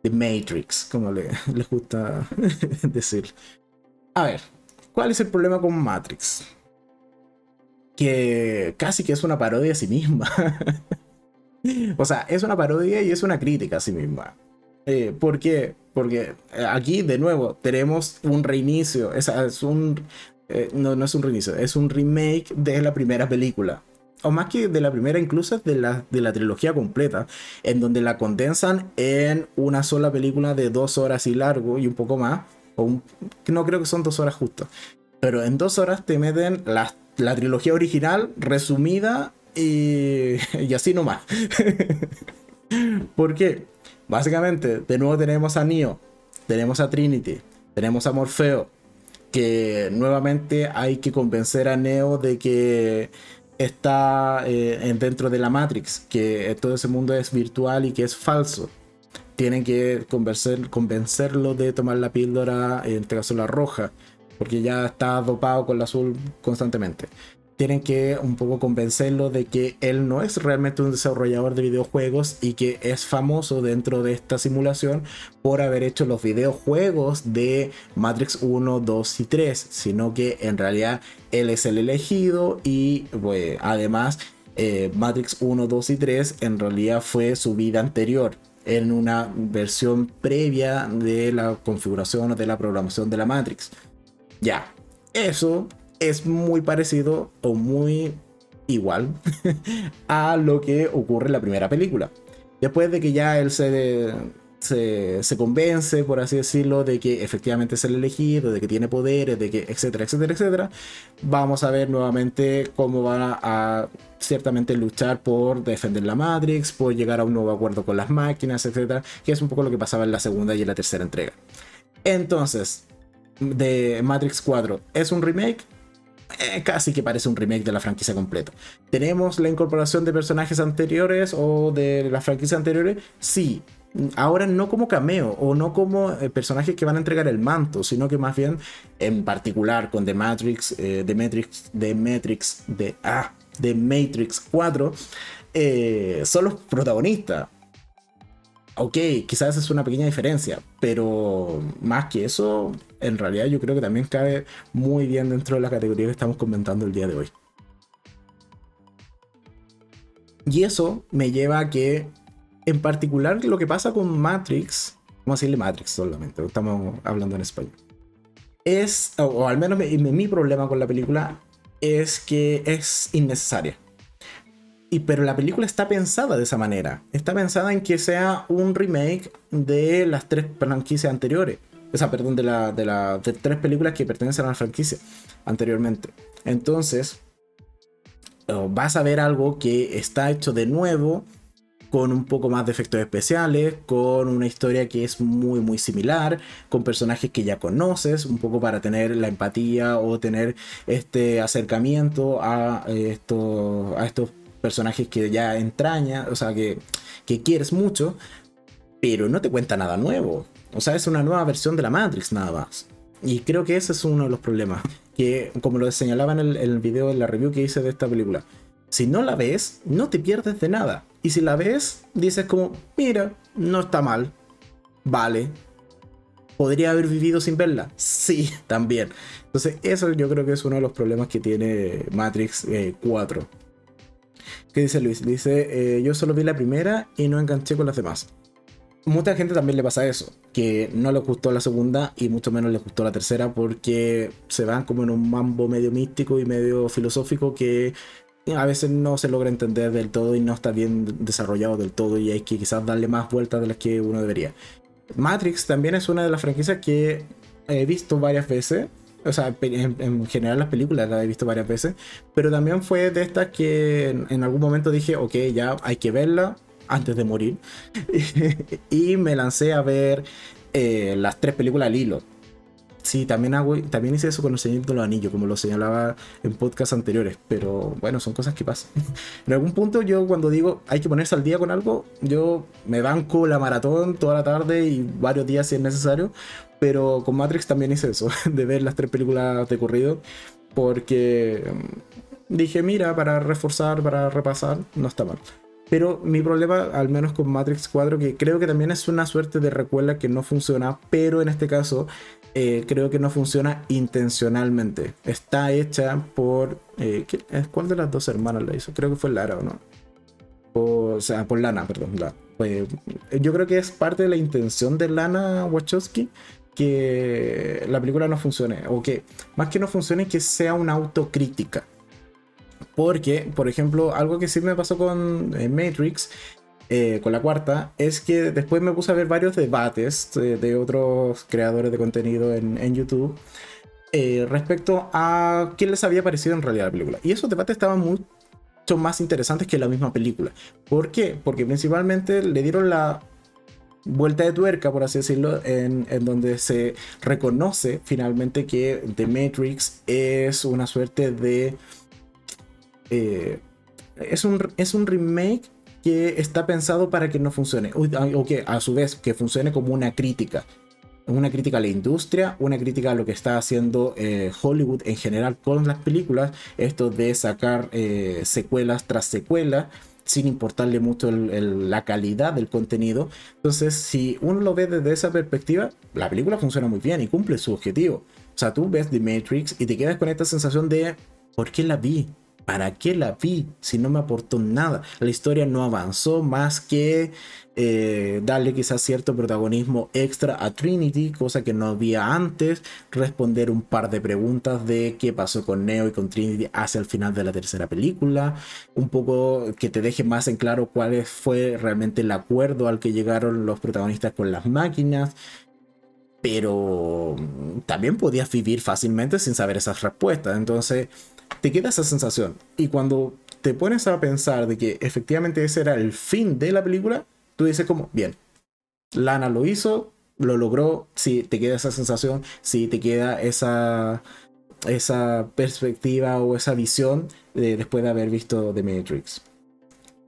The Matrix, como le, les gusta decir. A ver, ¿cuál es el problema con Matrix? Que casi que es una parodia a sí misma. o sea, es una parodia y es una crítica a sí misma. Eh, ¿Por qué? Porque eh, aquí, de nuevo, tenemos un reinicio. Es, un. Eh, no, no es un reinicio, es un remake de la primera película. O más que de la primera, incluso de la, de la trilogía completa, en donde la condensan en una sola película de dos horas y largo y un poco más. No creo que son dos horas justo. Pero en dos horas te meten las la trilogía original resumida y, y así nomás. Porque básicamente, de nuevo tenemos a Neo, tenemos a Trinity, tenemos a Morfeo, que nuevamente hay que convencer a Neo de que está eh, dentro de la Matrix, que todo ese mundo es virtual y que es falso. Tienen que convencer, convencerlo de tomar la píldora, en este caso la roja, porque ya está dopado con el azul constantemente. Tienen que un poco convencerlo de que él no es realmente un desarrollador de videojuegos y que es famoso dentro de esta simulación por haber hecho los videojuegos de Matrix 1, 2 y 3, sino que en realidad él es el elegido y además eh, Matrix 1, 2 y 3 en realidad fue su vida anterior en una versión previa de la configuración o de la programación de la Matrix. Ya, eso es muy parecido o muy igual a lo que ocurre en la primera película. Después de que ya él se, se, convence, por así decirlo, de que efectivamente es el elegido, de que tiene poderes, de que etcétera, etcétera, etcétera, vamos a ver nuevamente cómo van a, a ciertamente luchar por defender la Matrix, por llegar a un nuevo acuerdo con las máquinas, etcétera, que es un poco lo que pasaba en la segunda y en la tercera entrega. Entonces, de Matrix 4 es un remake, eh, casi que parece un remake de la franquicia completa. ¿Tenemos la incorporación de personajes anteriores o de las franquicias anteriores? Sí. Ahora no como cameo o no como eh, personajes que van a entregar el manto, sino que más bien en particular con The Matrix, eh, The Matrix, The Matrix, The, ah, The Matrix 4, son los protagonistas ok, quizás es una pequeña diferencia, pero más que eso, en realidad yo creo que también cabe muy bien dentro de la categoría que estamos comentando el día de hoy. Y eso me lleva a que, en particular, lo que pasa con Matrix, vamos a decirle Matrix solamente, estamos hablando en español, es, o, al menos mi problema con la película, es que es innecesaria pero la película está pensada de esa manera. Está pensada en que sea un remake de las tres franquicias anteriores. O sea, perdón, de, la, de, la, tres películas que pertenecen a la franquicia anteriormente. Entonces, vas a ver algo que está hecho de nuevo con un poco más de efectos especiales, con una historia que es muy muy similar, con personajes que ya conoces, un poco para tener la empatía o tener este acercamiento a, esto, a estos personajes que ya entraña, o sea, que, que quieres mucho, pero no te cuenta nada nuevo. O sea, es una nueva versión de la Matrix nada más. Y creo que ese es uno de los problemas. Que, como lo señalaba en el, video de la review que hice de esta película, si no la ves, no te pierdes de nada. Y si la ves, dices como, mira, no está mal. Vale. ¿Podría haber vivido sin verla? Sí, también. Entonces, eso yo creo que es uno de los problemas que tiene Matrix 4. ¿Qué dice Luis? Dice, eh, yo solo vi la primera y no enganché con las demás. Mucha gente también le pasa eso, que no le gustó la segunda y mucho menos le gustó la tercera porque se van como en un mambo medio místico y medio filosófico que a veces no se logra entender del todo y no está bien desarrollado del todo y hay que quizás darle más vueltas de las que uno debería. Matrix también es una de las franquicias que he visto varias veces. O sea, en, general las películas las he visto varias veces. Pero también fue de estas que en, algún momento dije, ok, ya hay que verla antes de morir. y me lancé a ver eh, las tres películas al hilo. Sí, también, hago, también hice eso con el Señor de los Anillos, como lo señalaba en podcasts anteriores, pero bueno, son cosas que pasan. en algún punto yo cuando digo hay que ponerse al día con algo, yo me banco la maratón toda la tarde y varios días si es necesario, pero con Matrix también hice eso, de ver las tres películas de corrido, porque mm, dije, mira, para reforzar, para repasar, no está mal. Pero mi problema, al menos con Matrix 4, que creo que también es una suerte de recuela que no funciona, pero en este caso eh, creo que no funciona intencionalmente. Está hecha por... Eh, ¿Cuál de las dos hermanas la hizo? Creo que fue Lara, ¿o no? O, sea, por Lana, perdón. Pues, yo creo que es parte de la intención de Lana Wachowski que la película no funcione. O que más que no funcione, que sea una autocrítica porque, por ejemplo, algo que sí me pasó con eh, Matrix, eh, con la cuarta, es que después me puse a ver varios debates de, otros creadores de contenido en, YouTube eh, respecto a qué les había parecido en realidad la película. Y esos debates estaban mucho más interesantes que la misma película. ¿Por qué? Porque principalmente le dieron la vuelta de tuerca, por así decirlo, en, en, donde se reconoce finalmente que The Matrix es una suerte de eh, es, un, es un remake que está pensado para que no funcione, o que a su vez que funcione como una crítica. Una crítica a la industria, una crítica a lo que está haciendo eh, Hollywood en general con las películas, esto de sacar eh, secuelas tras secuelas sin importarle mucho la calidad del contenido. Entonces, si uno lo ve desde esa perspectiva, la película funciona muy bien y cumple su objetivo. O sea, tú ves The Matrix y te quedas con esta sensación de, ¿por qué la vi? ¿Para qué la vi si no me aportó nada? La historia no avanzó más que eh, darle quizás cierto protagonismo extra a Trinity, cosa que no había antes, responder un par de preguntas de qué pasó con Neo y con Trinity hacia el final de la tercera película, un poco que te deje más en claro cuál fue realmente el acuerdo al que llegaron los protagonistas con las máquinas. Pero también podías vivir fácilmente sin saber esas respuestas. Entonces, te queda esa sensación. Y cuando te pones a pensar de que efectivamente ese era el fin de la película, tú dices como, bien, Lana lo hizo, lo logró, si te queda esa sensación, si te queda esa, esa perspectiva o esa visión de, después de haber visto The Matrix.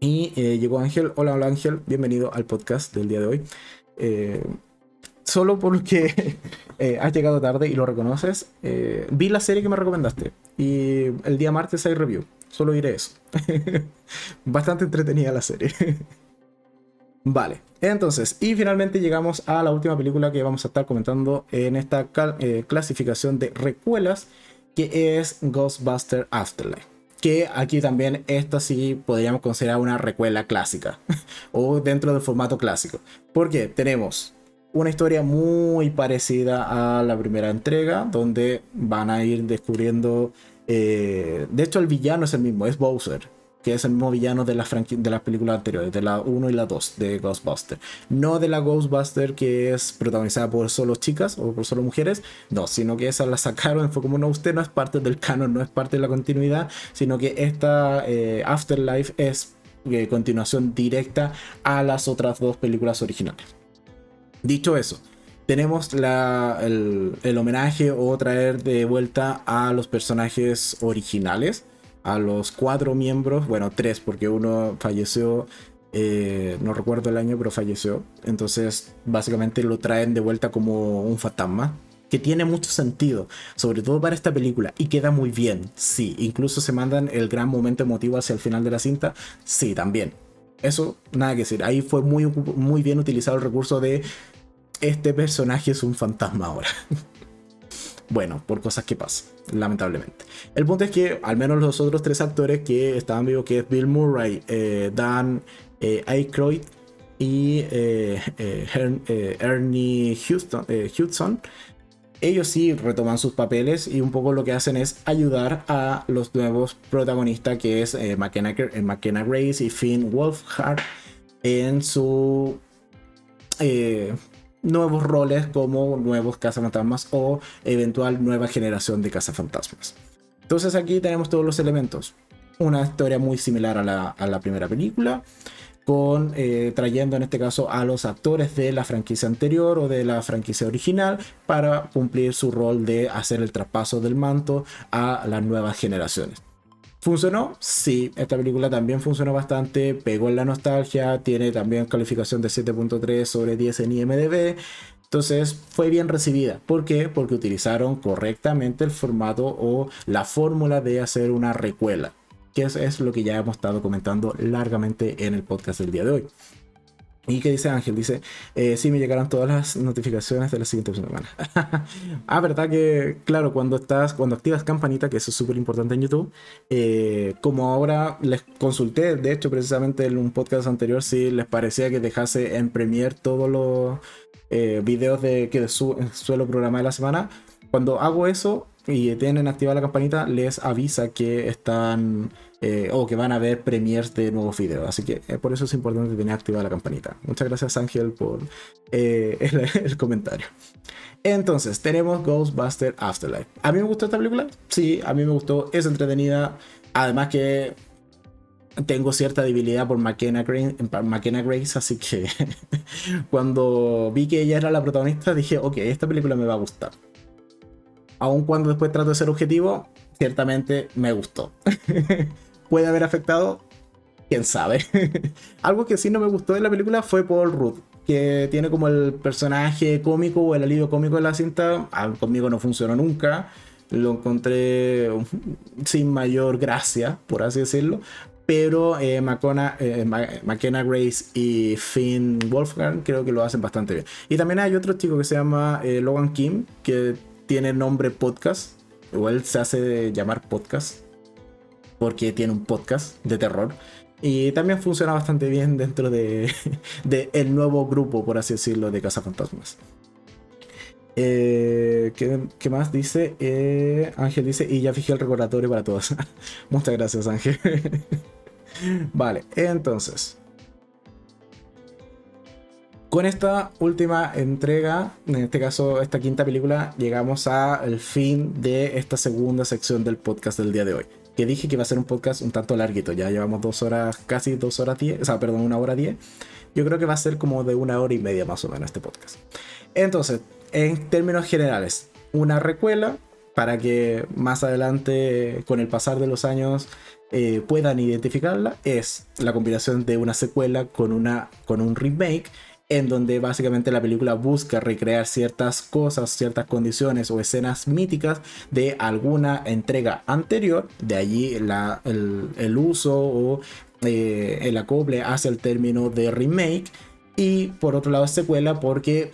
Y eh, llegó Ángel, hola, hola Ángel, bienvenido al podcast del día de hoy. Eh, solo porque eh, has llegado tarde y lo reconoces, eh, vi la serie que me recomendaste y el día martes hay review. Solo diré eso. Bastante entretenida la serie. vale, entonces, y finalmente llegamos a la última película que vamos a estar comentando en esta eh, clasificación de recuelas, que es Ghostbuster Afterlife. Que aquí también esta sí podríamos considerar una recuela clásica o dentro del formato clásico. Porque tenemos una historia muy parecida a la primera entrega, donde van a ir descubriendo... Eh, de hecho, el villano es el mismo, es Bowser, que es el mismo villano de las, de las películas anteriores, de la 1 y la 2 de Ghostbuster. No de la Ghostbuster que es protagonizada por solo chicas o por solo mujeres, no, sino que esa la sacaron, fue como no, usted no es parte del canon, no es parte de la continuidad, sino que esta eh, Afterlife es eh, continuación directa a las otras dos películas originales. Dicho eso, tenemos el, homenaje o traer de vuelta a los personajes originales, a los cuatro miembros, bueno, tres, porque uno falleció, eh, no recuerdo el año, pero falleció. Entonces, básicamente lo traen de vuelta como un fantasma, que tiene mucho sentido, sobre todo para esta película, y queda muy bien, sí. Incluso se mandan el gran momento emotivo hacia el final de la cinta, sí, también. Eso, nada que decir. Ahí fue muy, muy bien utilizado el recurso de este personaje es un fantasma ahora. bueno, por cosas que pasan, lamentablemente. El punto es que al menos los otros tres actores que estaban vivos, que es Bill Murray, eh, Dan eh, Aykroyd y eh, Ernie Houston, Hudson, ellos sí retoman sus papeles y un poco lo que hacen es ayudar a los nuevos protagonistas que es McKenna, Grace y Finn Wolfhard en su nuevos roles como nuevos cazafantasmas o eventual nueva generación de cazafantasmas. Entonces aquí tenemos todos los elementos. Una historia muy similar a la, primera película, con eh, trayendo en este caso a los actores de la franquicia anterior o de la franquicia original para cumplir su rol de hacer el traspaso del manto a las nuevas generaciones. ¿Funcionó? Sí, esta película también funcionó bastante, pegó en la nostalgia, tiene también calificación de 7.3 sobre 10 en IMDB. Entonces fue bien recibida. ¿Por qué? Porque utilizaron correctamente el formato o la fórmula de hacer una recuela, que es, es lo que ya hemos estado comentando largamente en el podcast del día de hoy. ¿Y qué dice Ángel? Dice, eh, sí, me llegaron todas las notificaciones de la siguiente semana. ah, verdad que, claro, cuando estás, cuando activas campanita, que eso es súper importante en YouTube, eh, como ahora les consulté, de hecho, precisamente en un podcast anterior, si les parecía que dejase en Premiere todos los eh, videos de que suelo programar de la semana, cuando hago eso y tienen activada la campanita, les avisa que están eh, o que van a ver premiers de nuevos videos. Así que eh, por eso es importante tener activada la campanita. Muchas gracias Ángel por eh, el, comentario. Entonces, tenemos Ghostbuster Afterlife. ¿A mí me gustó esta película? Sí, a mí me gustó. Es entretenida. Además que tengo cierta debilidad por McKenna, McKenna Grace, así que cuando vi que ella era la protagonista dije, ok, esta película me va a gustar. Aun cuando después trato de ser objetivo, ciertamente me gustó. puede haber afectado, quién sabe. Algo que sí no me gustó de la película fue Paul Rudd, que tiene como el personaje cómico o el alivio cómico de la cinta. Ah, conmigo no funcionó nunca. Lo encontré sin mayor gracia, por así decirlo. Pero eh, eh McKenna Grace y Finn Wolfgang creo que lo hacen bastante bien. Y también hay otro chico que se llama eh, Logan Kim, que tiene nombre podcast. Igual se hace llamar podcast porque tiene un podcast de terror. Y también funciona bastante bien dentro de, el nuevo grupo, por así decirlo, de Cazafantasmas. Eh, ¿qué, más dice? Eh, Ángel dice, y ya fijé el recordatorio para todos. Muchas gracias, Ángel. vale, entonces. Con esta última entrega, en este caso esta quinta película, llegamos al fin de esta segunda sección del podcast del día de hoy que dije que iba a ser un podcast un tanto larguito. Ya llevamos dos horas, casi dos horas diez, o sea, perdón, una hora diez. Yo creo que va a ser como de una hora y media más o menos este podcast. Entonces, en términos generales, una recuela para que más adelante, con el pasar de los años, eh, puedan identificarla, es la combinación de una secuela con, una, con un remake en donde básicamente la película busca recrear ciertas cosas, ciertas condiciones o escenas míticas de alguna entrega anterior, de allí el, uso o eh, el acople hacia el término de remake. Y por otro lado secuela porque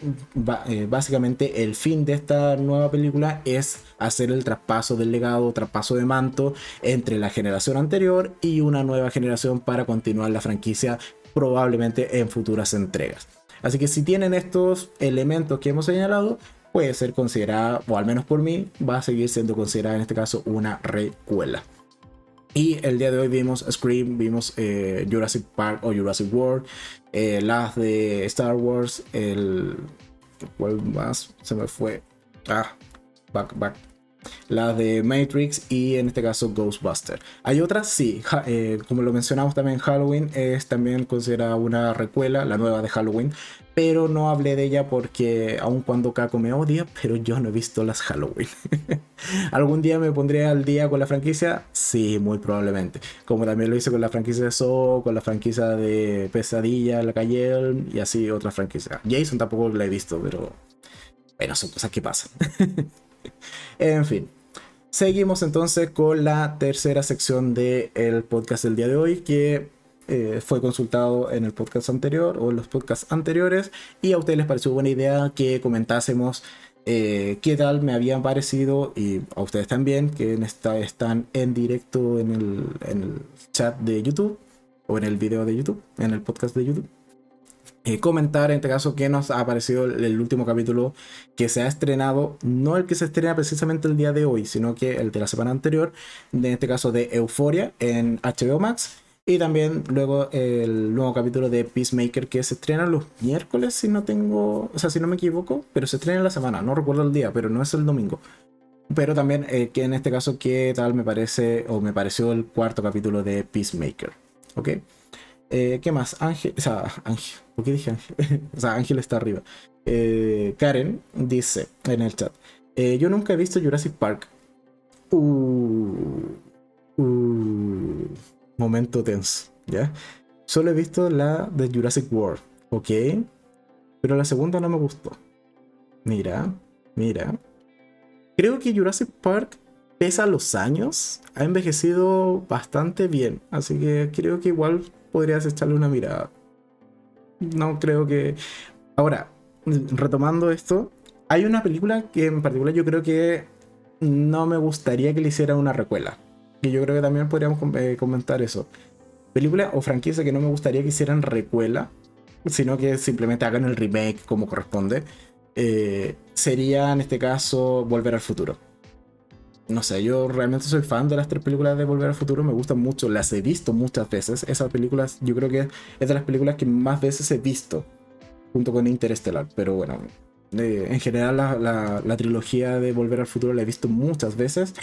eh, básicamente el fin de esta nueva película es hacer el traspaso del legado, traspaso de manto entre la generación anterior y una nueva generación para continuar la franquicia probablemente en futuras entregas. Así que si tienen estos elementos que hemos señalado, puede ser considerada, o al menos por mí, va a seguir siendo considerada en este caso una recuela. Y el día de hoy vimos Scream, vimos eh, Jurassic Park o Jurassic World, eh, las de Star Wars, el... ¿Cuál más? Se me fue. Ah, back, back. La de Matrix y en este caso Ghostbuster. Hay otras, sí, eh, como lo mencionamos también, Halloween es también considerada una recuela, la nueva de Halloween, pero no hablé de ella porque aun cuando Kako me odia, pero yo no he visto las Halloween. ¿Algún día me pondré al día con la franquicia? Sí, muy probablemente. Como también lo hice con la franquicia de So, con la franquicia de Pesadilla, La Calle y así otra franquicia. Jason tampoco la he visto, pero bueno, son cosas que pasan. en fin. Seguimos entonces con la tercera sección del podcast del día de hoy, que eh, fue consultado en el podcast anterior o en los podcasts anteriores y a ustedes les pareció buena idea que comentásemos eh, qué tal me habían parecido y a ustedes también que están en directo en el chat de YouTube o en el video de YouTube, en el podcast de YouTube. Eh, comentar en este caso qué nos ha parecido el, último capítulo que se ha estrenado, no el que se estrena precisamente el día de hoy, sino que el de la semana anterior, en este caso de Euforia en HBO Max. Y también luego el nuevo capítulo de Peacemaker que se estrena los miércoles, si no tengo, o sea, si no me equivoco, pero se estrena en la semana, no recuerdo el día, pero no es el domingo. Pero también eh, en este caso, ¿qué tal me parece o me pareció el cuarto capítulo de Peacemaker? ¿Ok? Eh, ¿Qué más? Ángel, o sea, Ángel, ¿por qué dije Ángel? o sea, Ángel está arriba. Eh, Karen dice en el chat, yo nunca he visto Jurassic Park. Uh, uh momento tenso, ¿ya? Solo he visto la de Jurassic World, ¿ok? Pero la segunda no me gustó. Mira, mira. Creo que Jurassic Park, pesa los años, ha envejecido bastante bien. Así que creo que igual podrías echarle una mirada. No creo que... Ahora, retomando esto, hay una película que en particular yo creo que no me gustaría que le hiciera una recuela que yo creo que también podríamos eh, comentar eso. Película o franquicia que no me gustaría que hicieran recuela, sino que simplemente hagan el remake como corresponde. Eh, sería en este caso Volver al Futuro. No sé, yo realmente soy fan de las tres películas de Volver al Futuro, me gustan mucho, las he visto muchas veces. Esas películas, yo creo que es de las películas que más veces he visto, junto con Interestelar. Pero bueno, eh, en general la, la, trilogía de Volver al Futuro la he visto muchas veces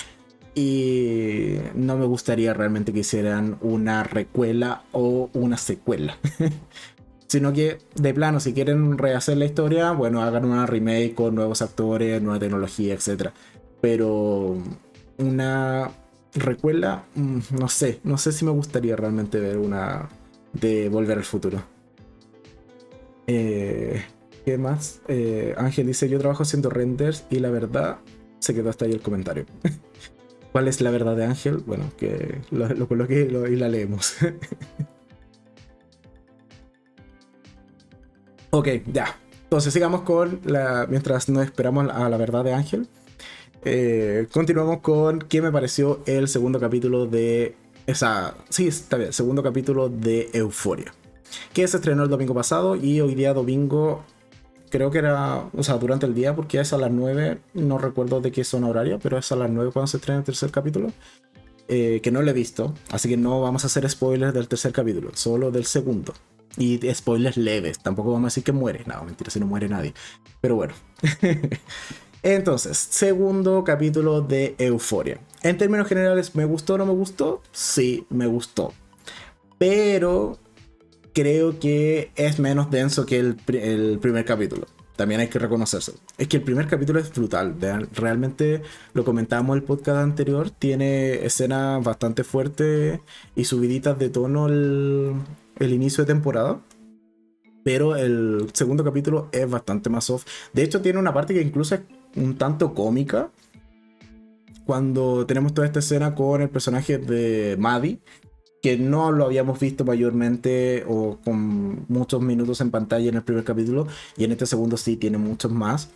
y no me gustaría realmente que hicieran una recuela o una secuela. Sino que de plano, si quieren rehacer la historia, bueno, hagan una remake con nuevos actores, nueva tecnología, etc. Pero una recuela, mm, no sé, no sé si me gustaría realmente ver una de Volver al Futuro. Eh, ¿Qué más? Eh, Ángel dice, yo trabajo haciendo renders y la verdad se quedó hasta ahí el comentario. ¿Cuál es la verdad de Ángel? Bueno, que lo, coloque y, la leemos. ok, ya. Entonces sigamos con la. Mientras no esperamos a la verdad de Ángel. Eh, continuamos con qué me pareció el segundo capítulo de. Esa. Sí, está bien. Segundo capítulo de Euforia. Que se estrenó el domingo pasado y hoy día domingo creo que era, o sea, durante el día, porque es a las 9, no recuerdo de qué zona horaria, pero es a las 9 cuando se estrena el tercer capítulo, eh, que no lo he visto, así que no vamos a hacer spoilers del tercer capítulo, solo del segundo. Y spoilers leves, tampoco vamos a decir que muere, no, mentira, si no muere nadie. Pero bueno. Entonces, segundo capítulo de Euforia. En términos generales, ¿me gustó o no me gustó? Sí, me gustó. Pero creo que es menos denso que el, primer capítulo. También hay que reconocerse. Es que el primer capítulo es brutal. Realmente lo comentábamos en el podcast anterior. Tiene escenas bastante fuertes y subiditas de tono el, el inicio de temporada. Pero el segundo capítulo es bastante más soft. De hecho, tiene una parte que incluso es un tanto cómica. Cuando tenemos toda esta escena con el personaje de Maddie que no lo habíamos visto mayormente o con muchos minutos en pantalla en el primer capítulo y en este segundo sí tiene muchos más.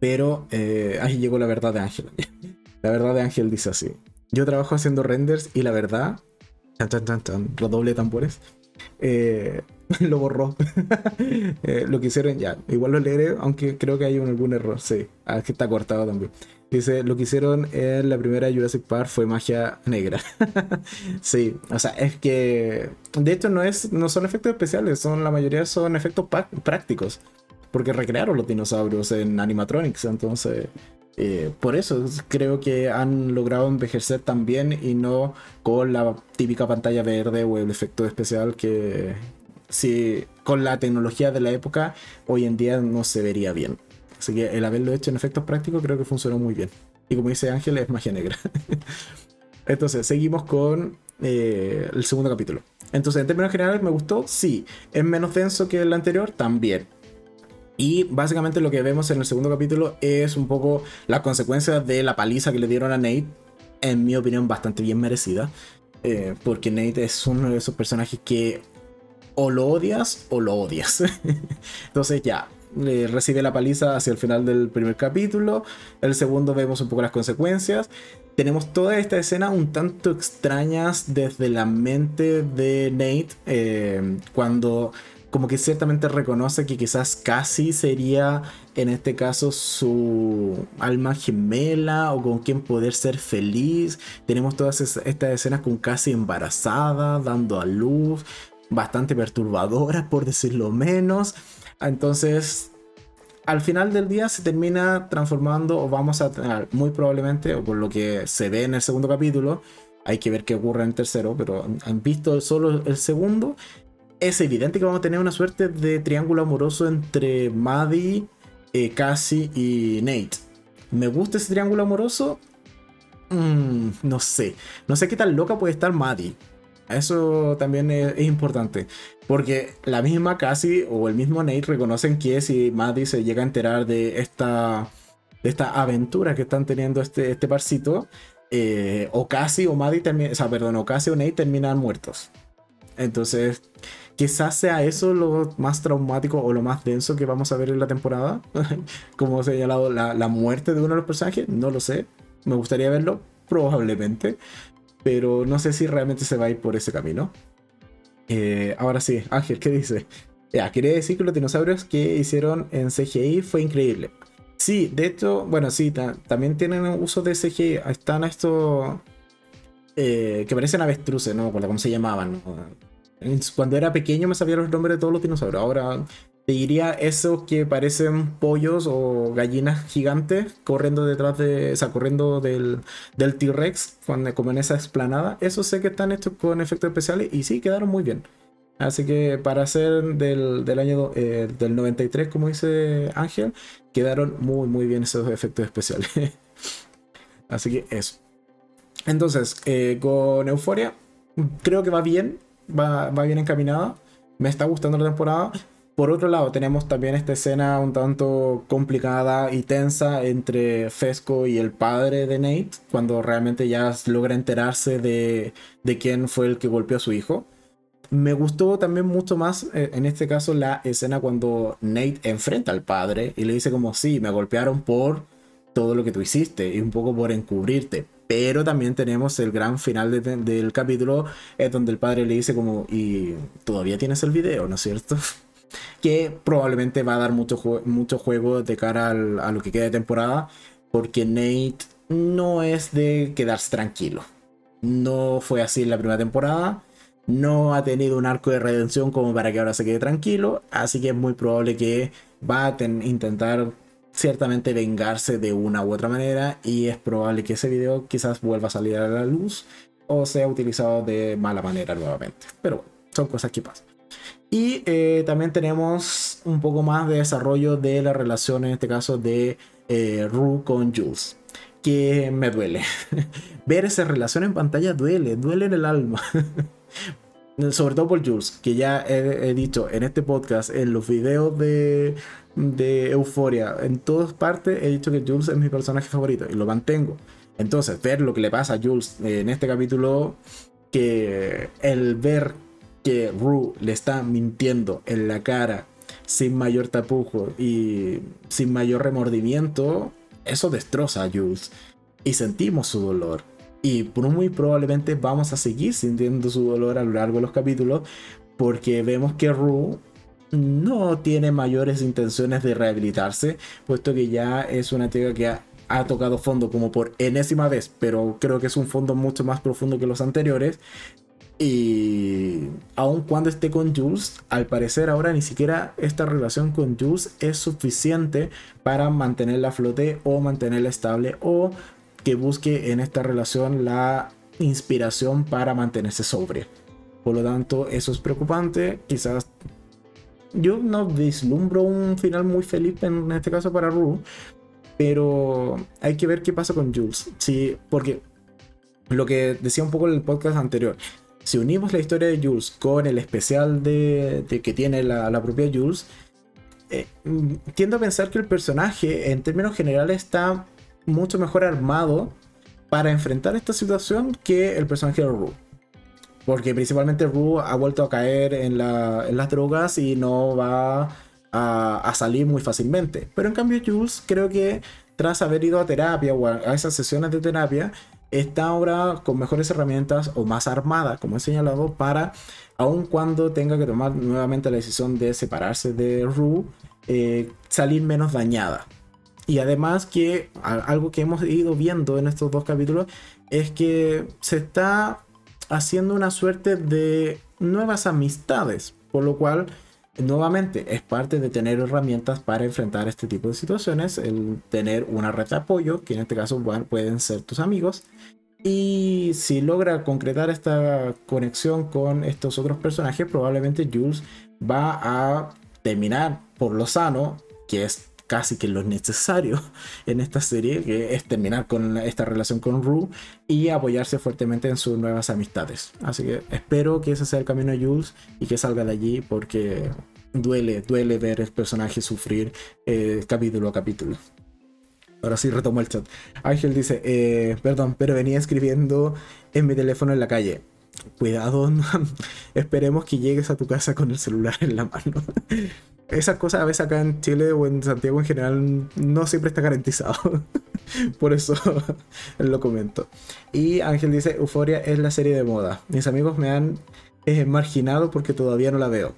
Pero eh, ahí llegó la verdad de Ángel. la verdad de Ángel dice así. Yo trabajo haciendo renders y la verdad... Chan, chan, chan, chan, redoble tambores. Eh, lo borró. eh, lo que hicieron ya. Igual lo leeré, aunque creo que hay algún error. Sí, ah, que está cortado también. Dice, lo que hicieron en la primera Jurassic Park fue magia negra. sí, o sea, es que de hecho no es no son efectos especiales, son la mayoría son efectos prácticos, porque recrearon los dinosaurios en animatronics, entonces Eh, por eso creo que han logrado envejecer tan bien y no con la típica pantalla verde o el efecto especial que si con la tecnología de la época hoy en día no se vería bien. Así que el haberlo hecho en efectos prácticos creo que funcionó muy bien. Y como dice Ángel, es magia negra. Entonces, seguimos con eh, el segundo capítulo. Entonces, en términos generales, ¿me gustó? Sí. ¿Es menos denso que el anterior? También. Y básicamente lo que vemos en el segundo capítulo es un poco las consecuencias de la paliza que le dieron a Nate. En mi opinión, bastante bien merecida. Eh, porque Nate es uno de esos personajes que o lo odias o lo odias. Entonces ya, recibe la paliza hacia el final del primer capítulo. El segundo vemos un poco las consecuencias. Tenemos toda esta escena un tanto extrañas desde la mente de Nate. Eh, cuando como que ciertamente reconoce que quizás casi sería en este caso su alma gemela o con quien poder ser feliz. Tenemos todas estas escenas con casi embarazada, dando a luz, bastante perturbadoras por decirlo menos. Entonces, al final del día se termina transformando o vamos a tener muy probablemente, o por lo que se ve en el segundo capítulo, hay que ver qué ocurre en el tercero, pero han visto solo el segundo es evidente que vamos a tener una suerte de triángulo amoroso entre Maddie, eh, Cassie y Nate. ¿Me gusta ese triángulo amoroso? Mm, no sé. No sé qué tan loca puede estar Maddie. Eso también es, importante. Porque la misma Cassie o el mismo Nate reconocen que si Maddie se llega a enterar de esta, de esta aventura que están teniendo este, este parcito, eh, o Cassie o Maddie o sea, perdón, o o Nate terminan muertos. Entonces, quizás sea eso lo más traumático o lo más denso que vamos a ver en la temporada. Como he señalado, la, la, muerte de uno de los personajes, no lo sé. Me gustaría verlo, probablemente. Pero no sé si realmente se va a ir por ese camino. Eh, ahora sí, Ángel, ¿qué dice? Ya, quería decir que los dinosaurios que hicieron en CGI fue increíble. Sí, de hecho, bueno, sí, también tienen uso de CGI. Están estos eh, que parecen avestruces, ¿no? ¿Cómo se llamaban? Cuando era pequeño me sabía los nombres de todos los dinosaurios. Ahora te diría esos que parecen pollos o gallinas gigantes corriendo detrás de. O corriendo del, del T-Rex, como en esa explanada. Esos sé que están hechos con efectos especiales y sí, quedaron muy bien. Así que para ser del, del año eh, del 93, como dice Ángel, quedaron muy, muy bien esos efectos especiales. Así que eso. Entonces, eh, con Euforia, creo que va bien va, bien encaminada. Me está gustando la temporada. Por otro lado, tenemos también esta escena un tanto complicada y tensa entre Fesco y el padre de Nate, cuando realmente ya logra enterarse de, de quién fue el que golpeó a su hijo. Me gustó también mucho más, eh, en este caso, la escena cuando Nate enfrenta al padre y le dice como, sí, me golpearon por todo lo que tú hiciste y un poco por encubrirte, pero también tenemos el gran final del capítulo, es donde el padre le dice como, y todavía tienes el video, ¿no es cierto? que probablemente va a dar mucho, juego de cara a lo que queda de temporada, porque Nate no es de quedarse tranquilo. No fue así en la primera temporada. No ha tenido un arco de redención como para que ahora se quede tranquilo. Así que es muy probable que va a intentar ciertamente vengarse de una u otra manera y es probable que ese video quizás vuelva a salir a la luz o sea utilizado de mala manera nuevamente. Pero son cosas que pasan. Y eh, también tenemos un poco más de desarrollo de la relación, en este caso, de eh, Rue con Jules. Que me duele. Ver esa relación en pantalla duele, duele en el alma. Sobre todo por Jules, que ya he, dicho en este podcast, en los videos de, de Euforia. En todas partes he dicho que Jules es mi personaje favorito y lo mantengo. Entonces, ver lo que le pasa a Jules en este capítulo, que el ver que Rue le está mintiendo en la cara sin mayor tapujo y sin mayor remordimiento, eso destroza a Jules. Y sentimos su dolor. Y muy probablemente vamos a seguir sintiendo su dolor a lo largo de los capítulos porque vemos que Rue no tiene mayores intenciones de rehabilitarse, puesto que ya es una chica que ha, tocado fondo como por enésima vez, pero creo que es un fondo mucho más profundo que los anteriores. Y aun cuando esté con Jules, al parecer ahora ni siquiera esta relación con Jules es suficiente para mantenerla a flote o mantenerla estable o que busque en esta relación la inspiración para mantenerse sobria. Por lo tanto, eso es preocupante. Quizás yo no vislumbro un final muy feliz en este caso para Rue, pero hay que ver qué pasa con Jules. Sí, porque lo que decía un poco en el podcast anterior, si unimos la historia de Jules con el especial de, que tiene la, propia Jules, eh, mm, tiendo a pensar que el personaje en términos generales está mucho mejor armado para enfrentar esta situación que el personaje de Rue. Porque principalmente Rue ha vuelto a caer en, las drogas y no va a, a, salir muy fácilmente. Pero en cambio Jules creo que tras haber ido a terapia o a esas sesiones de terapia, está ahora con mejores herramientas o más armada, como he señalado, para, aun cuando tenga que tomar nuevamente la decisión de separarse de Rue, eh, salir menos dañada. Y además que algo que hemos ido viendo en estos dos capítulos es que se está haciendo una suerte de nuevas amistades, por lo cual nuevamente es parte de tener herramientas para enfrentar este tipo de situaciones, el tener una red de apoyo, que en este caso pueden ser tus amigos, y si logra concretar esta conexión con estos otros personajes, probablemente Jules va a terminar por lo sano, que es casi que lo necesario en esta serie, que es terminar con esta relación con Rue y apoyarse fuertemente en sus nuevas amistades. Así que espero que ese sea el camino de Jules y que salga de allí porque duele, duele ver el personaje sufrir eh, capítulo a capítulo. Ahora sí retomo el chat. Ángel dice, eh, perdón, pero venía escribiendo en mi teléfono en la calle. Cuidado, esperemos que llegues a tu casa con el celular en la mano. Esas cosas a veces acá en Chile o en Santiago en general no siempre está garantizado. Por eso lo comento. Y Ángel dice, Euforia es la serie de moda. Mis amigos me han eh, marginado porque todavía no la veo.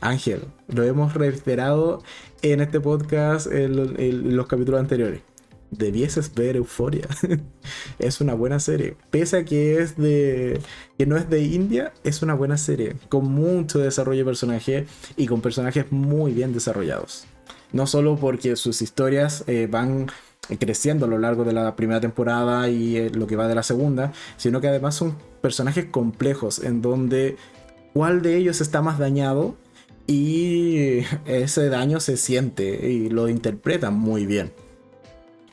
Ángel, lo hemos reiterado en este podcast en los capítulos anteriores debieses ver Euforia. es una buena serie. Pese a que es de. que no es de India, es una buena serie. Con mucho desarrollo de personaje y con personajes muy bien desarrollados. No solo porque sus historias eh, van creciendo a lo largo de la primera temporada y eh, lo que va de la segunda, sino que además son personajes complejos en donde cuál de ellos está más dañado y ese daño se siente y lo interpretan muy bien.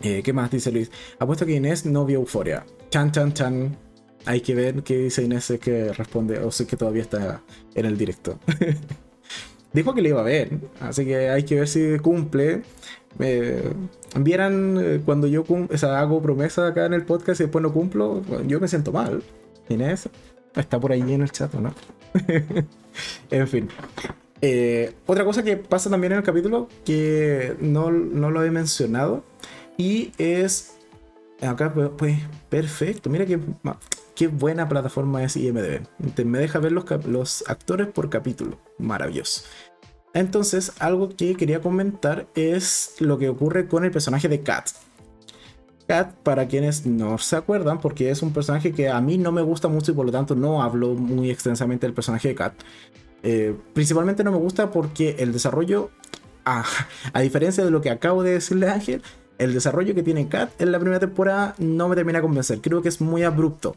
Eh, ¿Qué más dice Luis? Apuesto que Inés no vio Euforia. Chan, chan, chan. Hay que ver qué dice Inés, es que responde, o sé que todavía está en el directo. Dijo que le iba a ver, así que hay que ver si cumple. Eh, vieran eh, cuando yo o sea, hago promesa acá en el podcast y después no cumplo, yo me siento mal. Inés está por ahí en el chat, ¿no? en fin. otra cosa que pasa también en el capítulo que no, no lo he mencionado y es. Acá, pues, pues perfecto. Mira qué, qué buena plataforma es IMDb. Me deja ver los, los actores por capítulo. Maravilloso. Entonces, algo que quería comentar es lo que ocurre con el personaje de Kat. Kat, para quienes no se acuerdan, porque es un personaje que a mí no me gusta mucho y por lo tanto no hablo muy extensamente del personaje de Kat. Eh, principalmente no me gusta porque el desarrollo, a, a diferencia de lo que acabo de decirle Ángel, el desarrollo que tiene Kat en la primera temporada no me termina de convencer. Creo que es muy abrupto.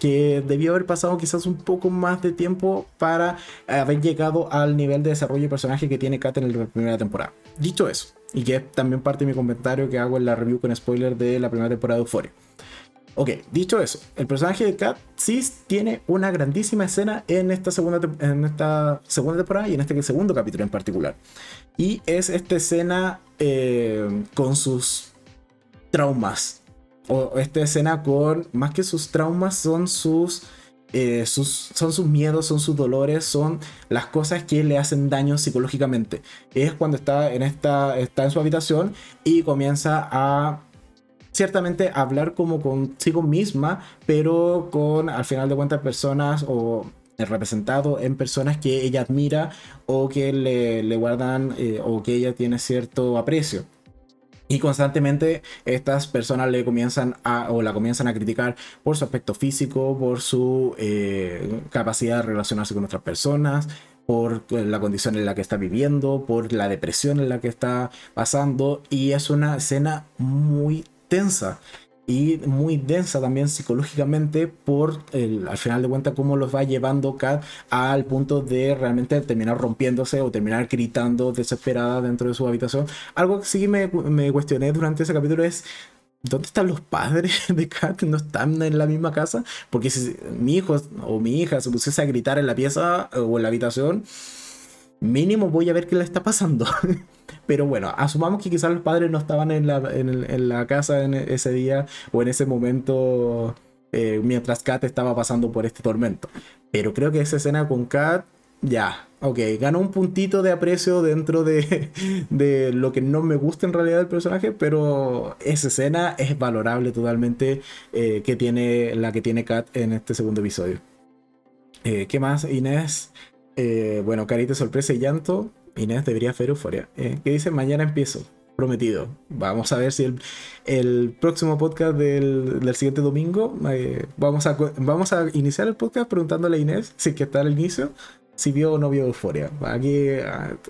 Que debió haber pasado quizás un poco más de tiempo para haber llegado al nivel de desarrollo de personaje que tiene Kat en la primera temporada. Dicho eso, y que es también parte de mi comentario que hago en la review con spoiler de la primera temporada de Euphoria. Ok, dicho eso, el personaje de Kat sí tiene una grandísima escena en esta segunda, en esta segunda temporada y en este segundo capítulo en particular. Y es esta escena eh, con sus traumas. O esta escena con, más que sus traumas, son sus, eh, sus, son sus miedos, son sus dolores, son las cosas que le hacen daño psicológicamente. Es cuando está en, esta, está en su habitación y comienza a ciertamente hablar como consigo misma, pero con al final de cuentas personas o representado en personas que ella admira o que le, guardan eh, o que ella tiene cierto aprecio. Y constantemente estas personas le comienzan a, o la comienzan a criticar por su aspecto físico, por su eh, capacidad de relacionarse con otras personas, por la condición en la que está viviendo, por la depresión en la que está pasando. Y es una escena muy tensa y muy densa también psicológicamente por al final de cuentas cómo los va llevando Kat al punto de realmente terminar rompiéndose o terminar gritando desesperada dentro de su habitación. Algo que sí me, me cuestioné durante ese capítulo es ¿dónde están los padres de Kat? ¿No están en la misma casa? Porque si mi hijo o mi hija se pusiese a gritar en la pieza o en la habitación, mínimo voy a ver qué le está pasando. Pero bueno, asumamos que quizás los padres no estaban en la, casa en ese día o en ese momento eh, mientras Kat estaba pasando por este tormento. Pero creo que esa escena con Kat, ya, ok, ganó un puntito de aprecio dentro de, de, lo que no me gusta en realidad del personaje, pero esa escena es valorable totalmente eh, que tiene la que tiene Kat en este segundo episodio. Eh, ¿Qué más, Inés? Bueno, carita, sorpresa y llanto. Inés debería hacer euforia. Eh, ¿Qué dice? Mañana empiezo. Prometido. Vamos a ver si el, próximo podcast del, siguiente domingo, eh, vamos, a, vamos a iniciar el podcast preguntándole a Inés si que está al inicio, si vio o no vio euforia. Aquí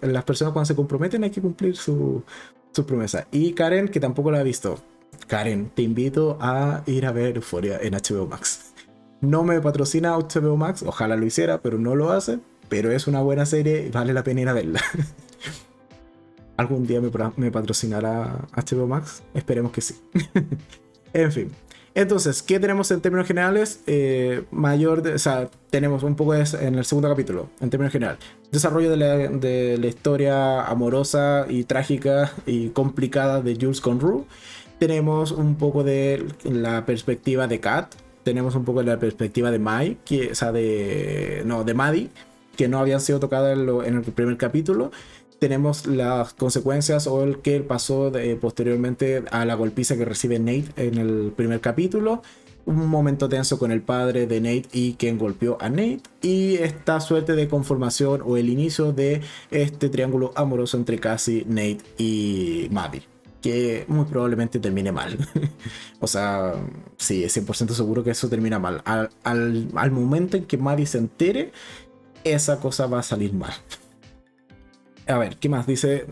las personas cuando se comprometen hay que cumplir su, su promesa. Y Karen, que tampoco la ha visto. Karen, te invito a ir a ver Euforia en HBO Max. No me patrocina HBO Max, ojalá lo hiciera, pero no lo hace pero es una buena serie y vale la pena ir a verla. ¿Algún día me, patrocinará HBO Max? Esperemos que sí. en fin. Entonces, ¿qué tenemos en términos generales? Eh, mayor, o sea, tenemos un poco en el segundo capítulo, en términos generales. Desarrollo de la, de la, historia amorosa y trágica y complicada de Jules Conroe. Tenemos un poco de la perspectiva de Kat. Tenemos un poco de la perspectiva de Mai, o sea, de. No, de Maddie que no habían sido tocadas en, el primer capítulo. Tenemos las consecuencias o el que pasó posteriormente a la golpiza que recibe Nate en el primer capítulo. Un momento tenso con el padre de Nate y quien golpeó a Nate. Y esta suerte de conformación o el inicio de este triángulo amoroso entre Cassie, Nate y Maddie que muy probablemente termine mal. o sea, sí, es 100% seguro que eso termina mal. Al, al, al, momento en que Maddie se entere esa cosa va a salir mal. A ver, ¿qué más? Dice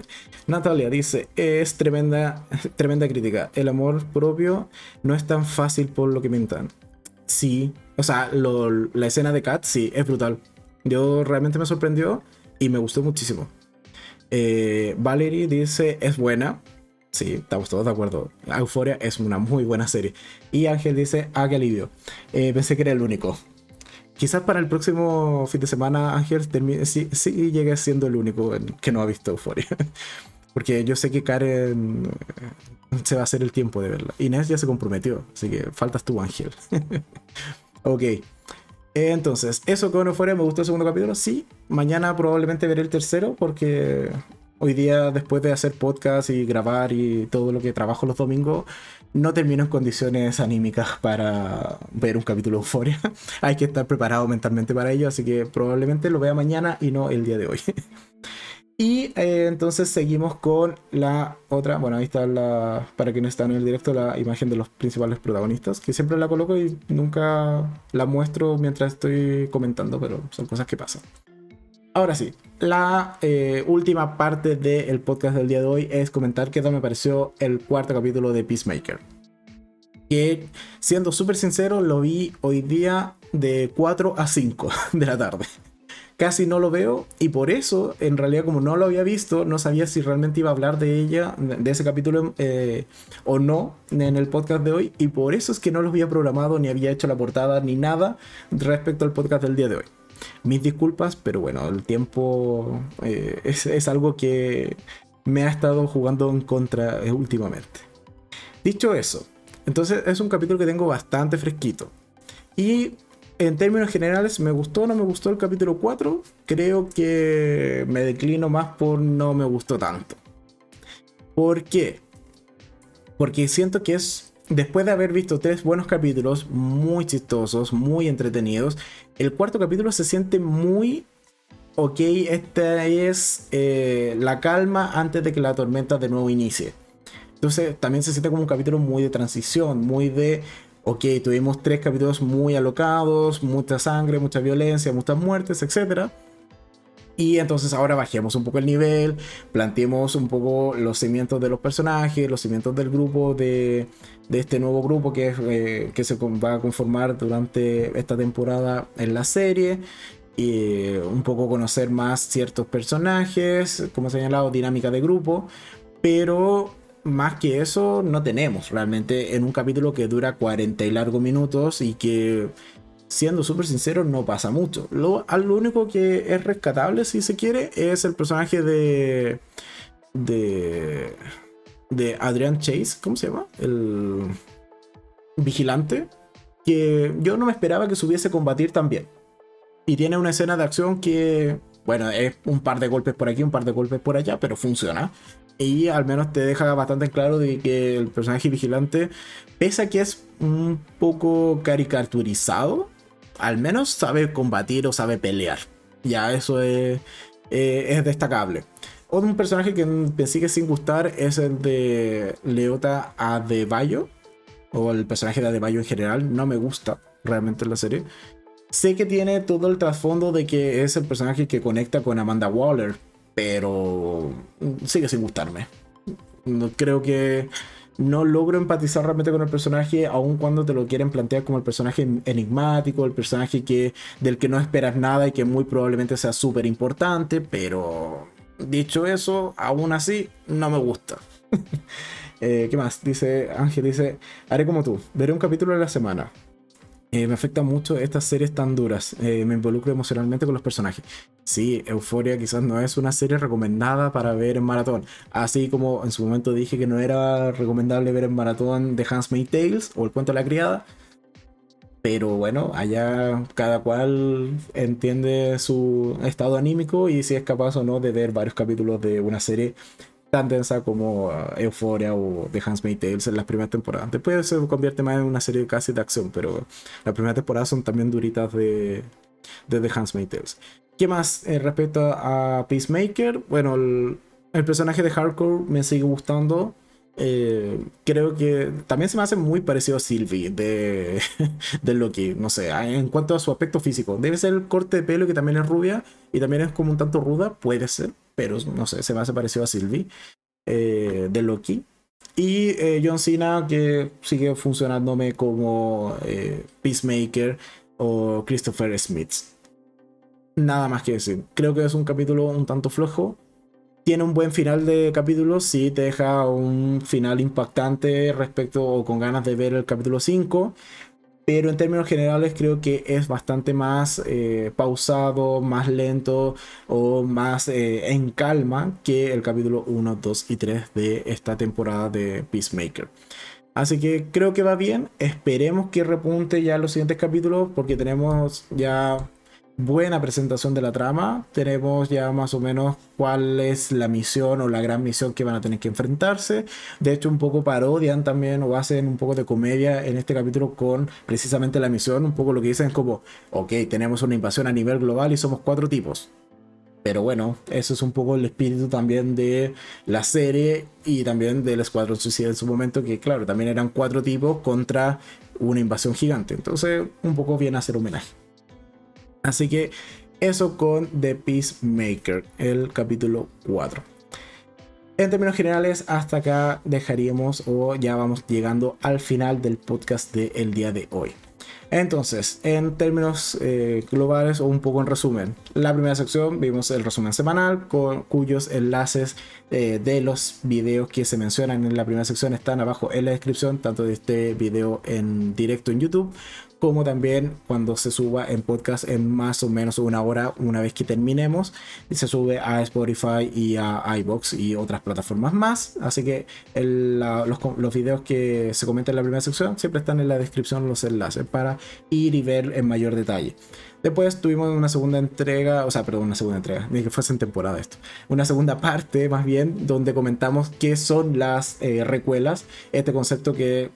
Natalia, dice, es tremenda, tremenda crítica. El amor propio no es tan fácil por lo que inventan. Sí, o sea, la escena de Kat, sí, es brutal. Yo realmente me sorprendió y me gustó muchísimo. Eh, Valerie dice, es buena. Sí, estamos todos de acuerdo. Euforia es una muy buena serie. Y Ángel dice, ah, qué alivio. Eh, pensé que era el único. Quizás para el próximo fin de semana Ángel sí, sí llegue siendo el único que no ha visto Euphoria. Porque yo sé que Karen eh, se va a hacer el tiempo de verla. Inés ya se comprometió, así que faltas tú, Ángel. ok. Entonces, eso con Euphoria me gustó el segundo capítulo. Sí, mañana probablemente veré el tercero porque hoy día después de hacer podcast y grabar y todo lo que trabajo los domingos, no termino en condiciones anímicas para ver un capítulo de Euforia. Hay que estar preparado mentalmente para ello, así que probablemente lo vea mañana y no el día de hoy. y eh, entonces seguimos con la otra, bueno, ahí está la, para quienes están en el directo, la imagen de los principales protagonistas, que siempre la coloco y nunca la muestro mientras estoy comentando, pero son cosas que pasan. Ahora sí, la eh, última parte del podcast del día de hoy es comentar qué tal me pareció el cuarto capítulo de Peacemaker. Que, siendo súper sincero, lo vi hoy día de 4 a 5 de la tarde. Casi no lo veo y por eso, en realidad, como no lo había visto, no sabía si realmente iba a hablar de ella, de ese capítulo eh, o no en el podcast de hoy. Y por eso es que no lo había programado, ni había hecho la portada, ni nada respecto al podcast del día de hoy mis disculpas, pero bueno, el tiempo eh, es, algo que me ha estado jugando en contra eh, últimamente. Dicho eso, entonces es un capítulo que tengo bastante fresquito. Y en términos generales, ¿me gustó o no me gustó el capítulo 4? Creo que me declino más por no me gustó tanto. ¿Por qué? Porque siento que es después de haber visto tres buenos capítulos, muy chistosos, muy entretenidos, el cuarto capítulo se siente muy... Ok, esta es eh, la calma antes de que la tormenta de nuevo inicie. Entonces también se siente como un capítulo muy de transición, muy de, ok, tuvimos tres capítulos muy alocados, mucha sangre, mucha violencia, muchas muertes, etc. Y entonces ahora bajemos un poco el nivel, planteemos un poco los cimientos de los personajes, los cimientos del grupo, de, este nuevo grupo que, eh, que se va a conformar durante esta temporada en la serie. Y un poco conocer más ciertos personajes, como he señalado, dinámica de grupo, pero más que eso no tenemos realmente en un capítulo que dura 40 y largos minutos y que siendo súper sincero no pasa mucho. Lo, único que es rescatable si se quiere es el personaje de de de Adrian Chase, ¿cómo se llama? El vigilante que yo no me esperaba que subiese combatir tan bien. Y tiene una escena de acción que, bueno, es un par de golpes por aquí, un par de golpes por allá, pero funciona. Y al menos te deja bastante claro de que el personaje vigilante, pese a que es un poco caricaturizado, al menos sabe combatir o sabe pelear. Ya, eso es, eh, es destacable. Otro personaje que me sigue sin gustar es el de Leota Adebayo, o el personaje de Adebayo en general. No me gusta realmente la serie. Sé que tiene todo el trasfondo de que es el personaje que conecta con Amanda Waller, pero sigue sin gustarme. Creo que no logro empatizar realmente con el personaje, aun cuando te lo quieren plantear como el personaje enigmático, el personaje que, del que no esperas nada y que muy probablemente sea súper importante, pero dicho eso, aún así no me gusta. Eh, ¿Qué más? Dice Ángel, dice, haré como tú, veré un capítulo a la semana. Eh, me afecta mucho estas series tan duras. Eh, me involucro emocionalmente con los personajes. Sí, Euforia quizás no es una serie recomendada para ver en maratón. Así como en su momento dije que no era recomendable ver en maratón The Handmaid's Tales o El cuento de la criada. Pero bueno, allá cada cual entiende su estado anímico y si es capaz o no de ver varios capítulos de una serie tan densa como uh, Euphoria o The Handmaid's Tales en las primeras temporadas. Después se convierte más en una serie casi de acción, pero las primeras temporadas son también duritas de, de The Handmaid's Tales. ¿Qué más eh, respecto a Peacemaker? Bueno, el, personaje de Hardcore me sigue gustando. Eh, creo que también se me hace muy parecido a Sylvie de, de Loki. No sé, en cuanto a su aspecto físico. Debe ser el corte de pelo que también es rubia y también es como un tanto ruda, puede ser pero no sé, se me hace parecido a Sylvie eh, de Loki. Y eh, John Cena que sigue funcionándome como eh, Peacemaker o Christopher Smith. Nada más que decir. Creo que es un capítulo un tanto flojo. Tiene un buen final de capítulo, sí te deja un final impactante respecto o con ganas de ver el capítulo 5 pero en términos generales creo que es bastante más eh, pausado, más lento o más eh, en calma que el capítulo 1, 2 y 3 de esta temporada de Peacemaker. Así que creo que va bien, esperemos que repunte ya los siguientes capítulos porque tenemos ya buena presentación de la trama. Tenemos ya más o menos cuál es la misión o la gran misión que van a tener que enfrentarse. De hecho, un poco parodian también o hacen un poco de comedia en este capítulo con precisamente la misión. Un poco lo que dicen es como, ok, tenemos una invasión a nivel global y somos cuatro tipos. Pero bueno, eso es un poco el espíritu también de la serie y también del Escuadrón Suicida en su momento, que claro, también eran cuatro tipos contra una invasión gigante. Entonces, un poco viene a hacer homenaje. Así que eso con The Peacemaker, el capítulo 4. En términos generales, hasta acá dejaríamos o ya vamos llegando al final del podcast del día de hoy. Entonces, en términos eh, globales o un poco en resumen, la primera sección vimos el resumen semanal con cuyos enlaces eh, de los videos que se mencionan en la primera sección están abajo en la descripción, tanto de este video en directo en YouTube como también cuando se suba en podcast en más o menos una hora una vez que terminemos y se sube a Spotify y a iBox y otras plataformas más así que los, videos que se comentan en la primera sección siempre están en la descripción los enlaces para ir y ver en mayor detalle Después tuvimos una segunda entrega, o sea, perdón, una segunda entrega, ni que fuese en temporada esto. Una segunda parte, más bien, donde comentamos qué son las eh, recuelas. Este concepto que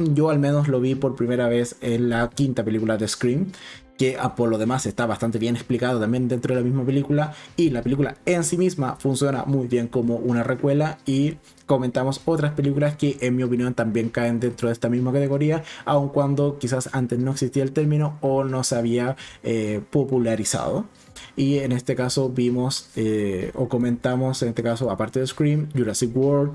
yo al menos lo vi por primera vez en la quinta película de Scream, que ah, por lo demás está bastante bien explicado también dentro de la misma película y la película en sí misma funciona muy bien como una recuela y comentamos otras películas que en mi opinión también caen dentro de esta misma categoría, aun cuando quizás antes no existía el término o no se había eh, popularizado. Y en este caso vimos eh, o comentamos, en este caso, aparte de Scream, Jurassic World,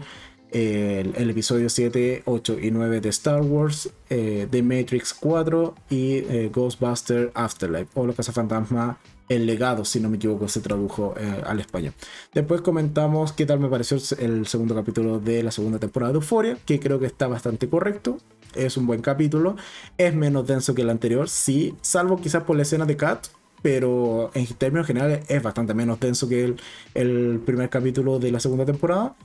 el, episodio 7, 8 y 9 de Star Wars, eh, The Matrix 4 y eh, Ghostbuster Afterlife o Los Fantasma El legado, si no me equivoco, se tradujo eh, al español. Después comentamos qué tal me pareció el segundo capítulo de la segunda temporada de Euphoria, que creo que está bastante correcto. Es un buen capítulo. Es menos denso que el anterior, sí, salvo quizás por la escena de Kat, pero en términos generales es bastante menos denso que el primer capítulo de la segunda temporada.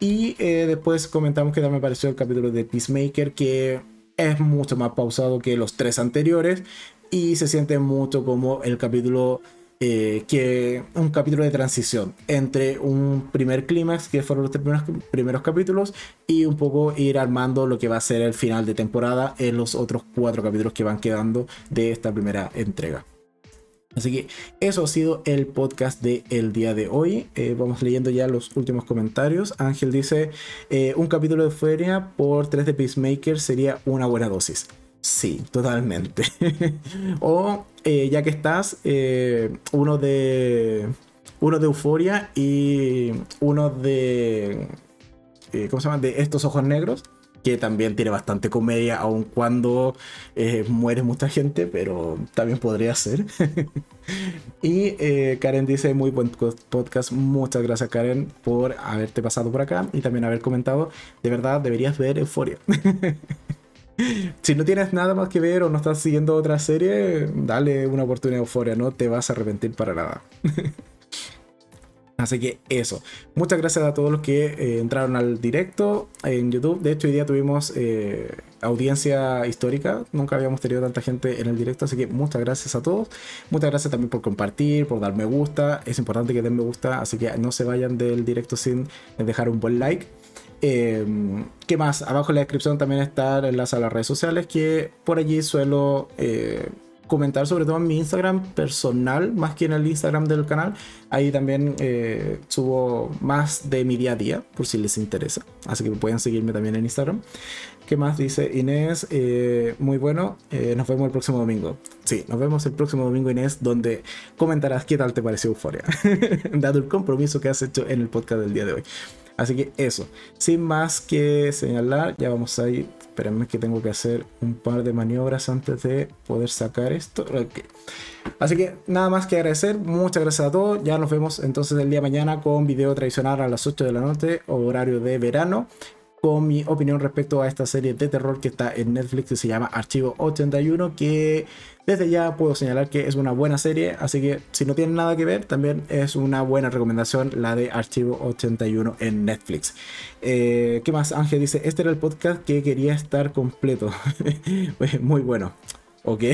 Y eh, después comentamos que también me pareció el capítulo de Peacemaker, que es mucho más pausado que los tres anteriores y se siente mucho como el capítulo eh, que un capítulo de transición entre un primer clímax que fueron los primeros, primeros capítulos y un poco ir armando lo que va a ser el final de temporada en los otros cuatro capítulos que van quedando de esta primera entrega. Así que eso ha sido el podcast del el día de hoy. Eh, vamos leyendo ya los últimos comentarios. Ángel dice, eh, un capítulo de Feria por 3 de Peacemaker sería una buena dosis. Sí, totalmente. o eh, ya que estás, uno de uno de Euforia y uno de ¿cómo se llama? De estos ojos negros que también tiene bastante comedia, aun cuando eh, muere mucha gente, pero también podría ser. y eh, Karen dice, muy buen podcast, muchas gracias Karen por haberte pasado por acá y también haber comentado, de verdad deberías ver Euforia. si no tienes nada más que ver o no estás siguiendo otra serie, dale una oportunidad a Euforia, no te vas a arrepentir para nada. Así que eso. Muchas gracias a todos los que eh, entraron al directo en YouTube. De hecho, hoy día tuvimos eh, audiencia histórica. Nunca habíamos tenido tanta gente en el directo. Así que muchas gracias a todos. Muchas gracias también por compartir, por dar me gusta. Es importante que den me gusta. Así que no se vayan del directo sin dejar un buen like. Em, ¿Qué más? Abajo en la descripción también está el enlace a las redes sociales que por allí suelo eh, comentar sobre todo en mi Instagram personal, más que en el Instagram del canal. Ahí también eh, subo más de mi día a día, por si les interesa. Así que pueden seguirme también en Instagram. ¿Qué más dice Inés? Eh, muy bueno, eh, nos vemos el próximo domingo. Sí, nos vemos el próximo domingo, Inés, donde comentarás qué tal te pareció Euforia, dado el compromiso que has hecho en el podcast del día de hoy. Así que eso, sin más que señalar, ya vamos a ir Espérenme que tengo que hacer un par de maniobras antes de poder sacar esto. Así que nada más que agradecer. Muchas gracias a todos. Ya nos vemos entonces el día de mañana con video tradicional a las 8 de la noche, horario de verano con mi opinión respecto a esta serie de terror que está en Netflix que se llama Archivo 81 que desde ya puedo señalar que es una buena serie así que si no tienen nada que ver también es una buena recomendación la de Archivo 81 en Netflix. Eh, ¿qué más? Ángel dice este era el podcast que quería estar completo. Pues, muy bueno. Ok.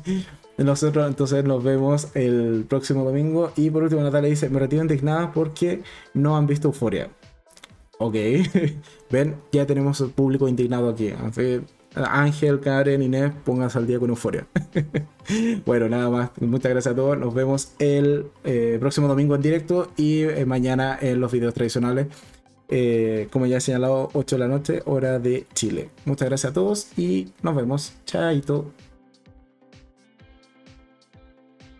Nosotros entonces nos vemos el próximo domingo. Y por último Natalia dice me retiro indignada porque no han visto Euforia Ok, ven, ya tenemos el público indignado aquí. Ángel, Karen, Inés, pónganse al día con euforia. bueno, nada más. Muchas gracias a todos. Nos vemos el eh, próximo domingo en directo y eh, mañana en los videos tradicionales. Eh, como ya he señalado, 8 de la noche, hora de Chile. Muchas gracias a todos y nos vemos. Chaito.